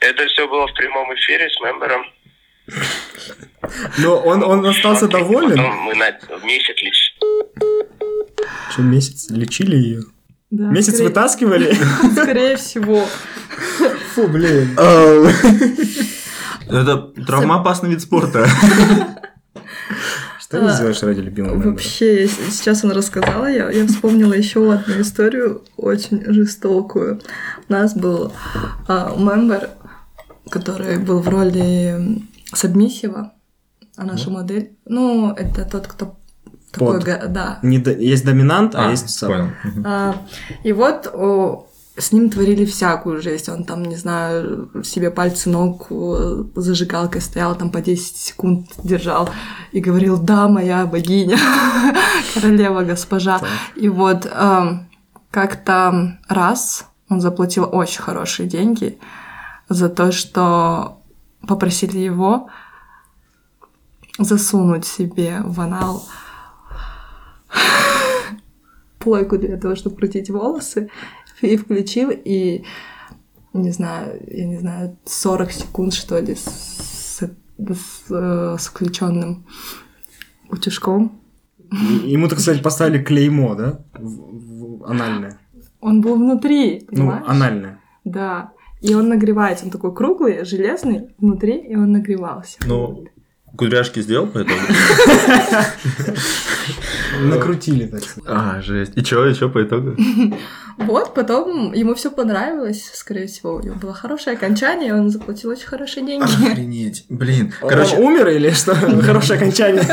Это все было в прямом эфире с мембером. Но он, он остался доволен. Потом мы на месяц лишь. Что, месяц лечили ее? Да, Месяц скорее- вытаскивали? Скорее всего. Фу, блин. Это травмоопасный вид спорта. Что ты А, сделаешь ради любимого? Вообще, сейчас он рассказала, я, я вспомнила еще одну историю, очень жестокую. У нас был а, мембер, который был в роли сабмиссива, а наша модель... Ну, это тот, кто такой... Да. Не до- Есть доминант, а, А, есть саб. понял. А, и вот о, с ним творили всякую жесть. Он там, не знаю, себе пальцы ног зажигалкой стоял, там по 10 секунд держал и говорил, да, моя богиня, королева, госпожа. И вот эм, как-то раз он заплатил очень хорошие деньги за то, что попросили его засунуть себе в анал плойку для того, чтобы крутить волосы, и включил, и, не знаю, я не знаю, 40 секунд, что ли, с, с, с, с включенным утюжком. Ему, так сказать, поставили клеймо, да? В, в анальное. Он был внутри, Ну, понимаешь? анальное. Да. И он нагревается, он такой круглый, железный внутри, и он нагревался. Ну, кудряшки сделал по итогу? Накрутили, так сказать. А, жесть. И чё, и чё по итогу? Вот, потом ему все понравилось, скорее всего, у него было хорошее окончание, он заплатил очень хорошие деньги. Охренеть. Блин. Короче, Короче, умер или что? Хорошее окончание.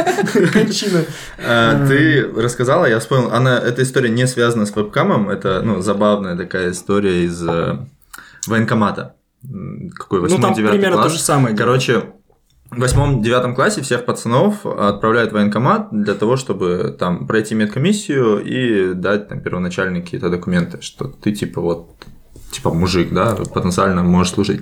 Кончина. а, ты рассказала, я вспомнил, она, эта история не связана с вебкамом, это, ну, забавная такая история из э, военкомата. Какой, Ну, 8 там 9 примерно класс. то же самое. Короче, в восьмом-девятом классе всех пацанов отправляют в военкомат для того, чтобы там пройти медкомиссию и дать там первоначальные какие-то документы, что ты типа вот типа мужик, да, потенциально можешь служить.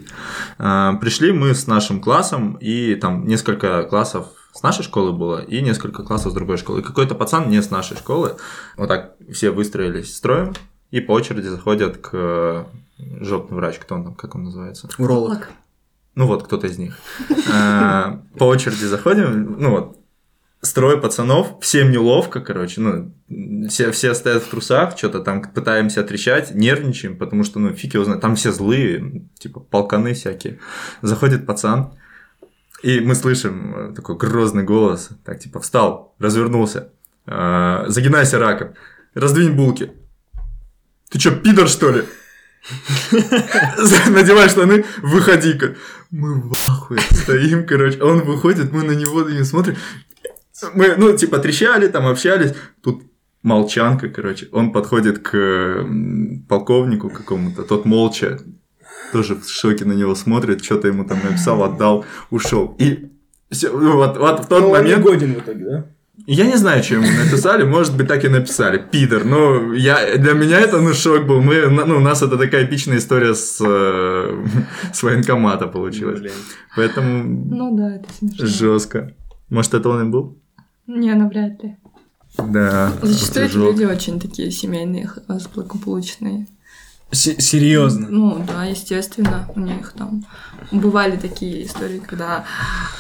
А, Пришли мы с нашим классом, и там несколько классов с нашей школы было, и несколько классов с другой школы. И какой-то пацан не с нашей школы. Вот так все выстроились строем, и по очереди заходят к жопный врач, кто он там, как он называется? Уролог. Ну вот, кто-то из них. А, По очереди заходим, ну вот, строй пацанов, всем неловко, короче, ну, все, все стоят в трусах, что-то там пытаемся трещать, нервничаем, потому что, ну, фиг его знает, там все злые, типа, полканы всякие. Заходит пацан, и мы слышим э, такой грозный голос, так, типа, встал, развернулся, а, загинайся раком, раздвинь булки. Ты чё, пидор, что ли? Надевай штаны, выходи-ка. Мы в ахуе стоим, короче. Он выходит, мы на него него смотрим. Мы, ну, типа, трещали, там, общались. Тут молчанка, короче. Он подходит к полковнику какому-то, тот молча, тоже в шоке на него смотрит, что-то ему там написал, отдал, ушел. И ну, вот, вот в тот Ну, он не момент... годен в итоге, да? Я не знаю, что ему написали, может быть, так и написали. Пидор. Но я, для меня это ну, шок был. Мы, ну, у нас это такая эпичная история с, э, с военкомата получилась. Блин. Поэтому Ну да, это смешно. жестко. Может, это он и был? Не, навряд ли. Да. Зачастую эти люди очень такие семейные, х- благополучные. С- Серьезно. Ну да, естественно, у них там бывали такие истории, когда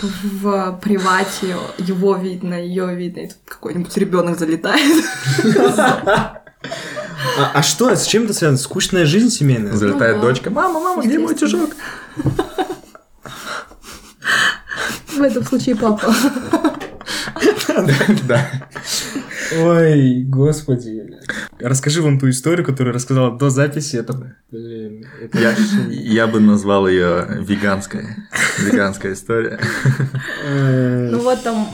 в привате его видно, ее видно, и тут какой-нибудь ребенок залетает. А, а что, с чем это связано? Скучная жизнь семейная? Залетает Ну да. дочка. Мама, мама, где мой тяжок? В этом случае папа. Да. Ой, господи. Расскажи вон ту историю, которую рассказала до записи. Это, блин, это Я, я бы назвал ее веганской. Веганская история. э, Ну вот там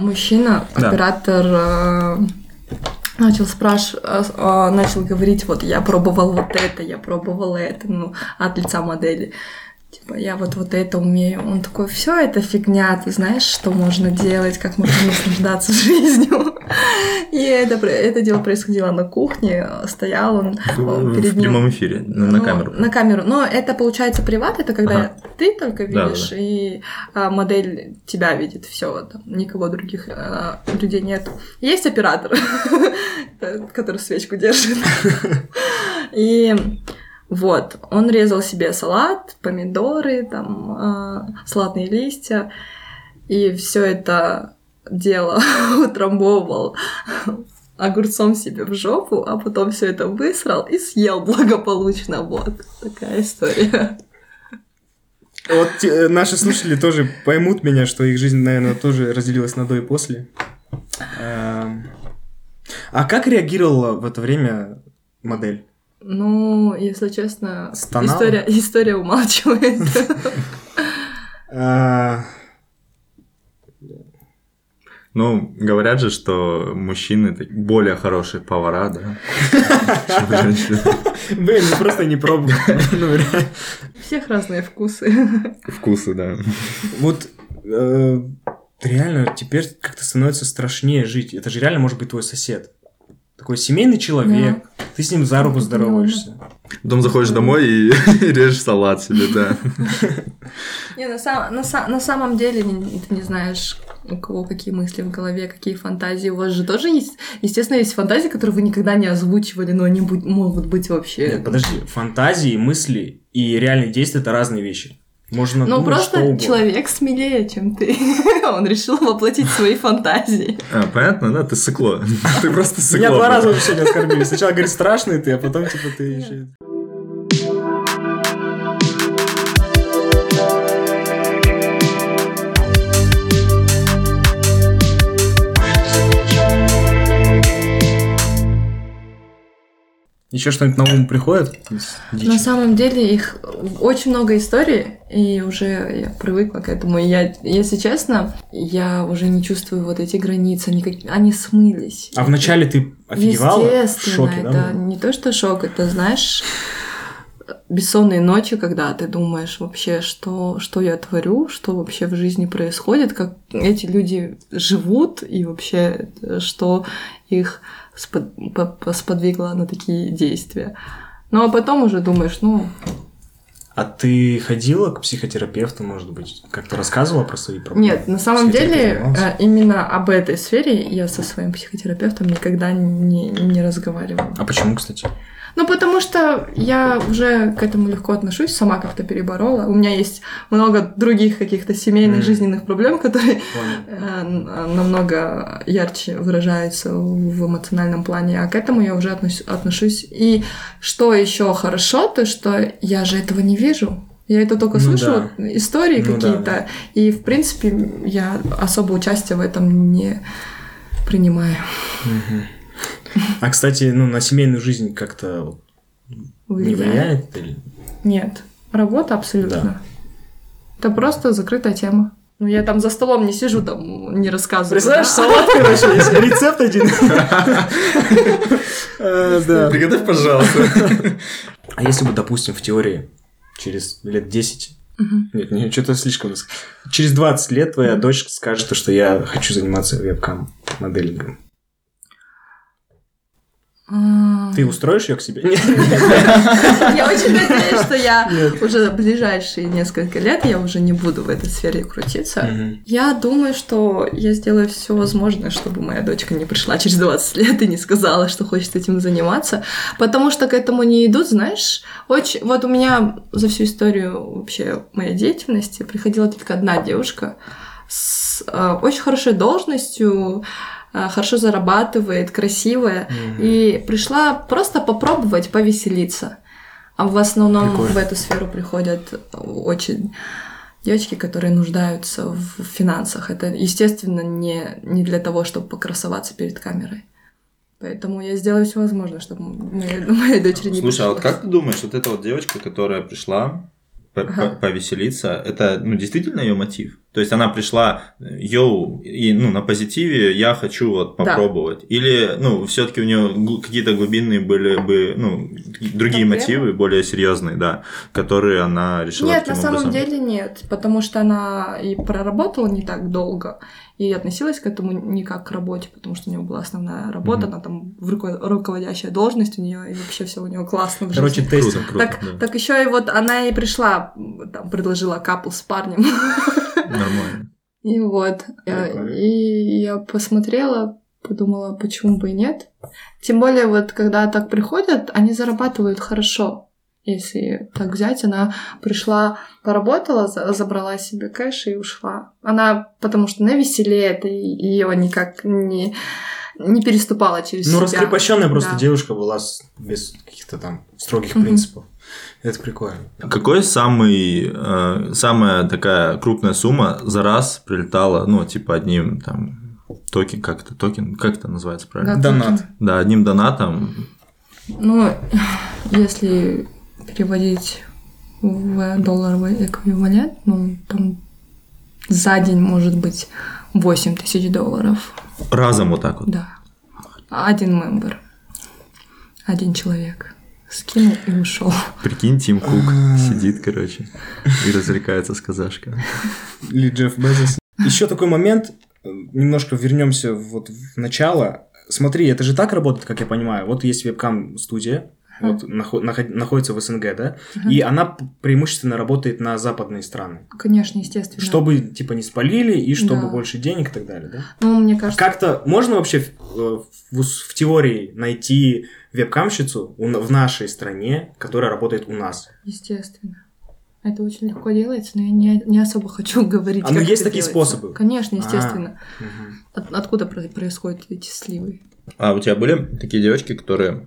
мужчина, оператор, э, начал спрашивать, начал говорить, вот я пробовал вот это, я пробовал это, ну, от лица модели. Типа, я вот вот это умею. Он такой, все это фигня, ты знаешь, что можно делать, как можно наслаждаться жизнью. И это, это дело происходило на кухне, стоял он э, В перед ним. прямом эфире, на на Ну, камеру. На камеру. Но это получается приват, это когда Ага. ты только Да, видишь, и а, модель тебя видит, все, там никого других а, людей нет. Есть оператор, который свечку держит. И вот, он резал себе салат, помидоры, там, а, салатные листья, и все это дело утрамбовывал огурцом себе в жопу, а потом все это высрал и съел благополучно. Вот такая история. Вот те- э, наши слушатели тоже поймут меня, что их жизнь, наверное, тоже разделилась на до и после. Эм, А как реагировала в это время модель? Ну, если честно, Стонала? история, история умалчивает. Ну, говорят же, что мужчины более хорошие повара, да, чем женщины. Блин, ну просто не пробовал. Ну, всех разные вкусы. Вкусы, да. Вот э, реально теперь как-то становится страшнее жить. Это же реально может быть твой сосед. Такой семейный человек. Ты с ним за руку здороваешься. Потом заходишь домой и режешь салат себе, да. Не, на, сам- на, са- на самом деле ты не знаешь, у кого какие мысли в голове, какие фантазии. У вас же тоже есть, естественно, есть фантазии, которые вы никогда не озвучивали, но они будь- могут быть вообще. Нет, подожди, фантазии, мысли и реальные действия это разные вещи. Можно Ну, просто человек смелее, чем ты. Он решил воплотить свои фантазии. А, понятно, да? Ты сыкло. Ты просто сыкло. Меня два раза вообще не оскорбили. Сначала говорит страшный ты, а потом типа ты еще... Еще что-нибудь на ум приходит? На самом деле их очень много историй, и уже я привыкла к этому. И я, если честно, я уже не чувствую вот эти границы, они, как- они смылись. А вначале ты офигевала? В Естественно, шоке, да? это не то, что шок, это, знаешь, бессонные ночи, когда ты думаешь вообще, что, что я творю, что вообще в жизни происходит, как эти люди живут, и вообще, что их спод- по- по- сподвигло на такие действия. Ну, а потом уже думаешь, ну, А ты ходила к психотерапевту, может быть? Как-то рассказывала про свои проблемы? Нет, на самом деле, э, именно об этой сфере я со своим психотерапевтом никогда не, не разговаривала. А почему, кстати? Ну, потому что я уже к этому легко отношусь, сама как-то переборола. У меня есть много других каких-то семейных, Мгм. жизненных проблем, которые Понял. э, намного ярче выражаются в эмоциональном плане, а к этому я уже относ- отношусь. И что еще хорошо, то что я же этого не вижу. Я это только Ну слышу, да. истории Ну да, какие-то, да. и в принципе я особо участия в этом не принимаю. Мгм. А, кстати, ну, на семейную жизнь как-то не влияет? или- Нет, работа абсолютно. Да. Это просто закрытая тема. Ну, я там за столом не сижу, там не рассказываю. Представляешь, да? салат, короче, есть рецепт один. Да. Приготовь, пожалуйста. А если бы, допустим, в теории через лет 10, Мгм. нет, не, что-то слишком... Через 20 лет твоя дочь скажет, что я хочу заниматься вебкам-моделингом. А, Ты устроишь ее к себе? Я очень надеюсь, что я уже ближайшие несколько лет я уже не буду в этой сфере крутиться. Я думаю, что я сделаю все возможное, чтобы моя дочка не пришла через 20 лет и не сказала, что хочет этим заниматься, потому что к этому не идут, знаешь, очень... Вот у меня за всю историю вообще моей деятельности приходила только одна девушка с э, очень хорошей должностью, хорошо зарабатывает, красивая, Мгм. и пришла просто попробовать повеселиться. А в основном Прикольно. в эту сферу приходят очень девочки, которые нуждаются в финансах. Это, естественно, не, не для того, чтобы покрасоваться перед камерой. Поэтому я сделаю все возможное, чтобы моей, моей дочери не Слушай, а вот как ты думаешь, вот эта вот девочка, которая пришла по- Ага. по- повеселиться, это ну, действительно ее мотив? То есть она пришла, йоу, и ну, на позитиве я хочу вот Да. попробовать. Или, ну, все-таки у нее какие-то глубинные были бы, ну, другие Проблемы? мотивы, более серьезные, да, которые она решила Нет, на самом образом. деле нет, потому что она и проработала не так долго, и относилась к этому не как к работе, потому что у нее была основная работа, Мгм. она там в руко- руководящая должность у нее, и вообще все у нее классно в Короче, жизни. тестинг. Круто, круто, Так, да. так еще и вот она и пришла, там, предложила капл с парнем. Нормально. И вот. Прикольно. И я посмотрела, подумала, почему бы и нет. Тем более, вот когда так приходят, они зарабатывают хорошо. Если так взять, она пришла, поработала, за- забрала себе кэш и ушла. Она, потому что на веселе это ее никак не, не переступала через Ну, себя. раскрепощенная просто Да. девушка была с- без каких-то там строгих Мгм. принципов. Это прикольно. Какой самый, э, самая такая крупная сумма за раз прилетала, ну, типа одним там токен, как это, токен, как это называется правильно? Да, Донат. Да, одним донатом. Ну, если переводить в долларовый эквивалент, ну, там за день может быть 8 тысяч долларов. Разом вот так вот. Да. Один member. Один человек. Скинул и ушел. Прикинь, Тим Кук сидит, короче, и развлекается с казашкой. Или Джефф Безос. Еще такой момент, немножко вернемся вот в начало. Смотри, это же так работает, как я понимаю. Вот есть вебкам-студия, вот нахо- нахо- находится в СНГ, да, и она преимущественно работает на западные страны, Конечно, естественно. чтобы типа не спалили и чтобы Да. больше денег и так далее, да. Ну, мне кажется, Как-то можно вообще в, э, в, в теории найти вебкамщицу в нашей стране, которая работает у нас? естественно. Это очень легко делается, но я не, не особо хочу говорить. А, ну, есть это такие делается. способы? Конечно, А. естественно. Мгм. От- откуда про- происходят эти сливы? А у тебя были такие девочки, которые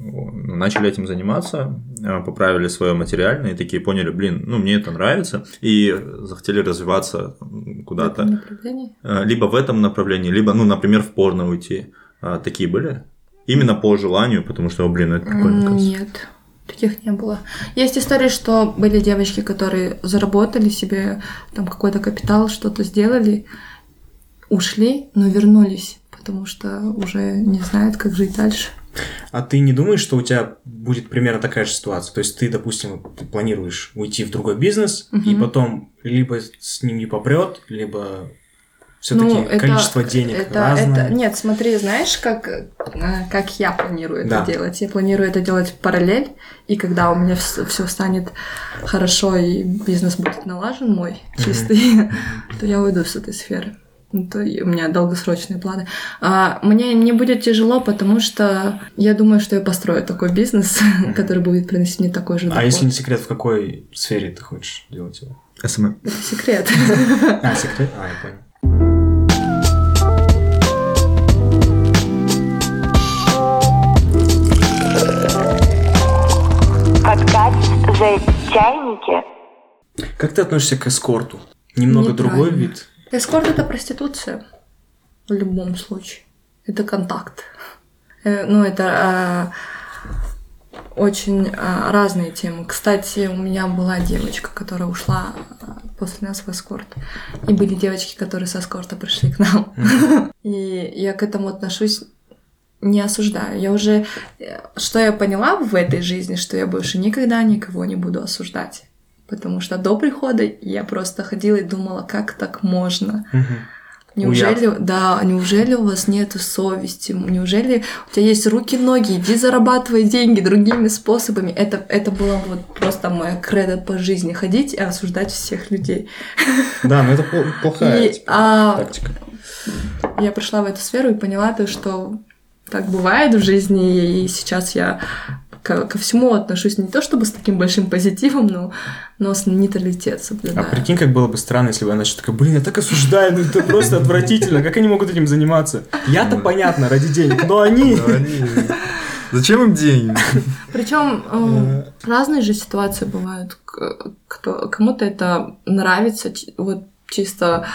начали этим заниматься, э, поправили свое материальное и такие поняли, блин, ну мне это нравится, и захотели развиваться м, В этом куда-то. направлении? Э, Либо в этом направлении, либо, ну, например, в порно уйти. А, Такие были? Именно по желанию, потому что, блин, это прикольно. Кажется. Нет, таких не было. Есть истории, что были девочки, которые заработали себе там какой-то капитал, что-то сделали, ушли, но вернулись, потому что уже не знают, как жить дальше. А ты не думаешь, что у тебя будет примерно такая же ситуация? То есть ты, допустим, ты планируешь уйти в другой бизнес, и Мгм. потом либо с ним не попрет, либо все-таки Ну, это- количество денег это, разное. это- Нет, смотри, знаешь, как, э, как я планирую это Да. делать? Я планирую это делать параллель, и когда у меня все станет хорошо и бизнес будет налажен мой, чистый, то я уйду с этой сферы. Ну, То у меня долгосрочные планы. А, мне не будет тяжело, потому что я думаю, что я построю такой бизнес, который будет приносить мне такой же А доход. если не секрет, в какой сфере ты хочешь делать его? SMM. Это секрет. А, секрет? А, я понял. Подкаст за чайники. Как ты относишься к эскорту? Немного другой вид? Эскорт это проституция. В любом случае. Это контакт. Э, Ну, это а, очень а, разные темы. Кстати, у меня была девочка, которая ушла а, после нас в эскорт. И были девочки, которые со эскорта пришли к нам. И я к этому отношусь не осуждаю. Я уже... э, Что я поняла в этой жизни, что я больше никогда никого не буду осуждать. Потому что до прихода я просто ходила и думала, как так можно. Неужели, да, неужели у вас нет совести? Неужели у тебя есть руки-ноги? Иди зарабатывай деньги другими способами. Это, это было вот просто моя кредо по жизни. Ходить и осуждать всех людей. Да, но это пл- плохая И, типа, а, тактика. я пришла в эту сферу и поняла то, что так бывает в жизни, и сейчас я ко, ко всему отношусь не то чтобы с таким большим позитивом, но, но с нейтралитет А соблюдаю. прикинь, как было бы странно, если бы она еще такая, блин, я так осуждаю, ну это просто отвратительно, как они могут этим заниматься? Я-то понятно, ради денег, но они... Зачем им деньги? Причем э, разные же ситуации бывают. Кто, кому-то это нравится, вот чисто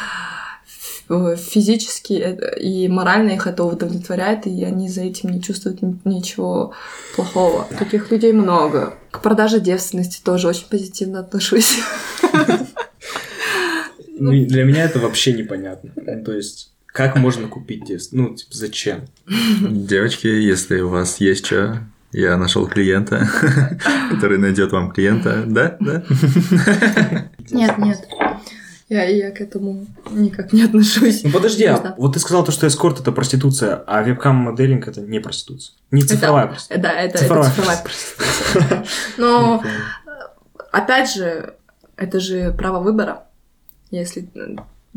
физически это- и морально их это удовлетворяет, и они за этим не чувствуют ни- ничего плохого. Таких людей много. К продаже девственности тоже очень позитивно отношусь. Ну, для меня это вообще непонятно. Ну, то есть, как можно купить девственность? Ну, типа, зачем? Девочки, если у вас есть что, я нашел клиента, который найдет вам клиента. Да? Да? Нет, нет. Я, я к этому никак не отношусь. Ну, подожди, а вот ты сказал то, что эскорт это проституция, а вебкам-моделинг это не проституция. Не цифровая проституция. Да, это Цифровая это цифровая проституция. Но опять же, это же право выбора. Если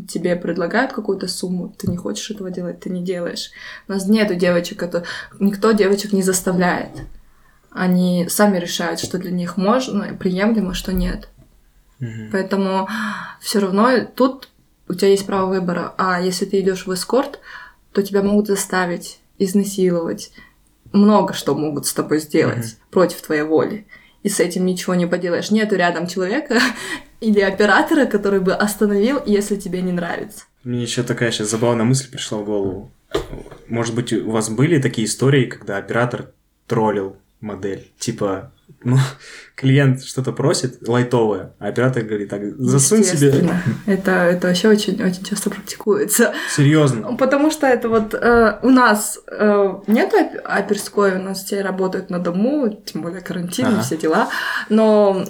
тебе предлагают какую-то сумму, ты не хочешь этого делать, ты не делаешь. У нас нету девочек, это никто девочек не заставляет. Они сами решают, что для них можно, приемлемо, что нет. Мгм. Поэтому все равно тут у тебя есть право выбора. А если ты идешь в эскорт, то тебя могут заставить, изнасиловать. Много что могут с тобой сделать Мгм. против твоей воли. И с этим ничего не поделаешь. Нету рядом человека или оператора, который бы остановил, если тебе не нравится. Мне еще такая сейчас забавная мысль пришла в голову. Может быть, у вас были такие истории, когда оператор троллил модель? Типа, ну, клиент что-то просит лайтовое, а оператор говорит, так, засунь себе... Это, это вообще очень, очень часто практикуется. Серьезно. Потому что это вот э, у нас э, нет оп- оперской, у нас все работают на дому, тем более карантин и Ага. все дела. Но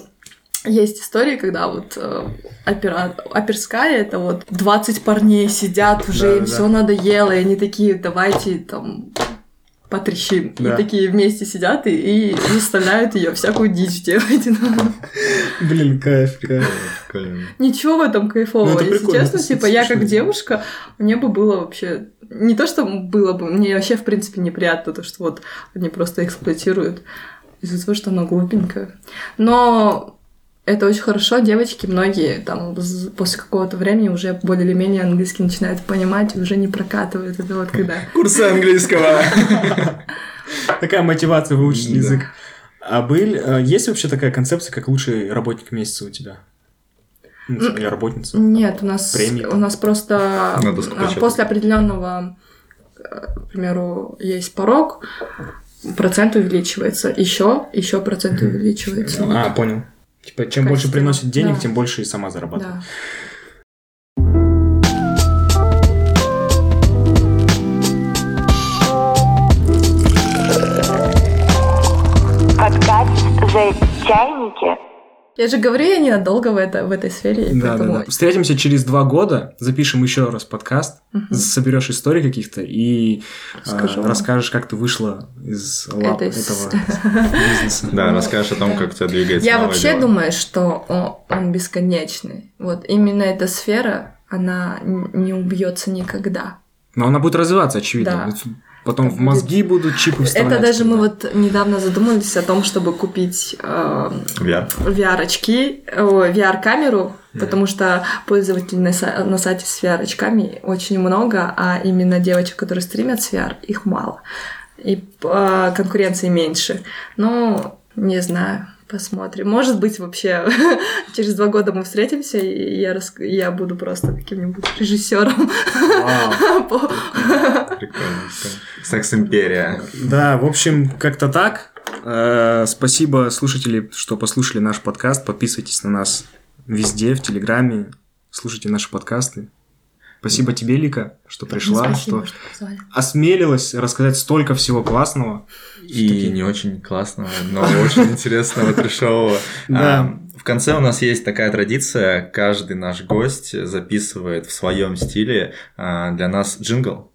есть истории, когда вот э, опера- оперская, это вот 20 парней сидят, уже Да, им да. все надоело, и они такие, давайте там потрещим. Да. И такие вместе сидят и, и заставляют ее всякую дичь делать. Блин, кайф, кайф. Прикольно. Ничего в этом кайфового, Ну, это если честно. это Типа, я как девушка, мне бы было вообще... Не то, что было бы, мне вообще, в принципе, неприятно, то, что вот они просто эксплуатируют из-за того, что она глупенькая. Но это очень хорошо, девочки, многие там после какого-то времени уже более или менее английский начинают понимать, и уже не прокатывают это вот когда... Курсы английского. Такая мотивация выучить язык. А был, э, есть вообще такая концепция, как лучший работник месяца у тебя? Ну, Или работница? Нет, у нас, у нас просто а, после определенного, к примеру, есть порог, процент увеличивается, еще, еще процент увеличивается. А, понял. Типа, чем Качественно. больше приносит денег, Да. тем больше и сама зарабатывает. Да. Подкаст за чайники. Я же говорю, я ненадолго в, это, в этой сфере, и Да, да, поэтому... да. Встретимся через два года, запишем еще раз подкаст, Мгм. соберешь истории каких-то и Расскажу. расскажешь, как ты вышла из лап Это из- этого бизнеса. Да, расскажешь о том, да. как у тебя двигается Я вообще думаю, что он, он бесконечный. Вот именно эта сфера, она не убьется никогда. Но она будет развиваться, очевидно. Да. Потом в мозги будут чипы вставлять. Это даже мы вот недавно задумались о том, чтобы купить э, VR. VR-очки, ой, VR-камеру, потому что пользователей на, на сайте с VR-очками очень много, а именно девочек, которые стримят с VR, их мало. И э, конкуренции меньше. Ну, не знаю, посмотрим. Может быть, вообще через два года мы встретимся, и я, рас- я буду просто каким-нибудь режиссером. Вау. Прикольно. прикольно. Секс-империя. Да, в общем, как-то так. Э, Спасибо, слушатели, что послушали наш подкаст. Подписывайтесь на нас везде, в Телеграме. Слушайте наши подкасты. Спасибо тебе, Лика, что пришла, Спасибо, что что осмелилась рассказать столько всего классного. И не очень классного, но очень интересного, трешового. Да. В конце у нас есть такая традиция, каждый наш гость записывает в своем стиле а, для нас джингл.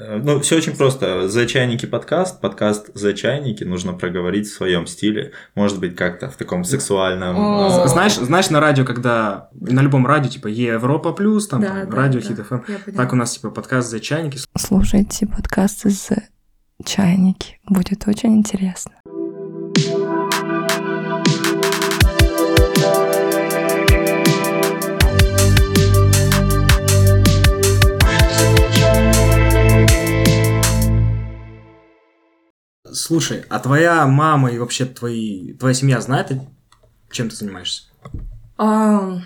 Э, Ну, все очень просто. За чайники подкаст, подкаст за чайники нужно проговорить в своем стиле. Может быть, как-то в таком сексуальном. О. а, Знаешь, знаешь, на радио, когда на любом радио, типа Европа плюс, там, Да, там, да, радио да. Хит ФМ. Поняла. Так у нас типа подкаст за чайники. Слушайте подкасты за чайники. Будет очень интересно. Слушай, а твоя мама и вообще твои, твоя семья знает, чем ты занимаешься? А,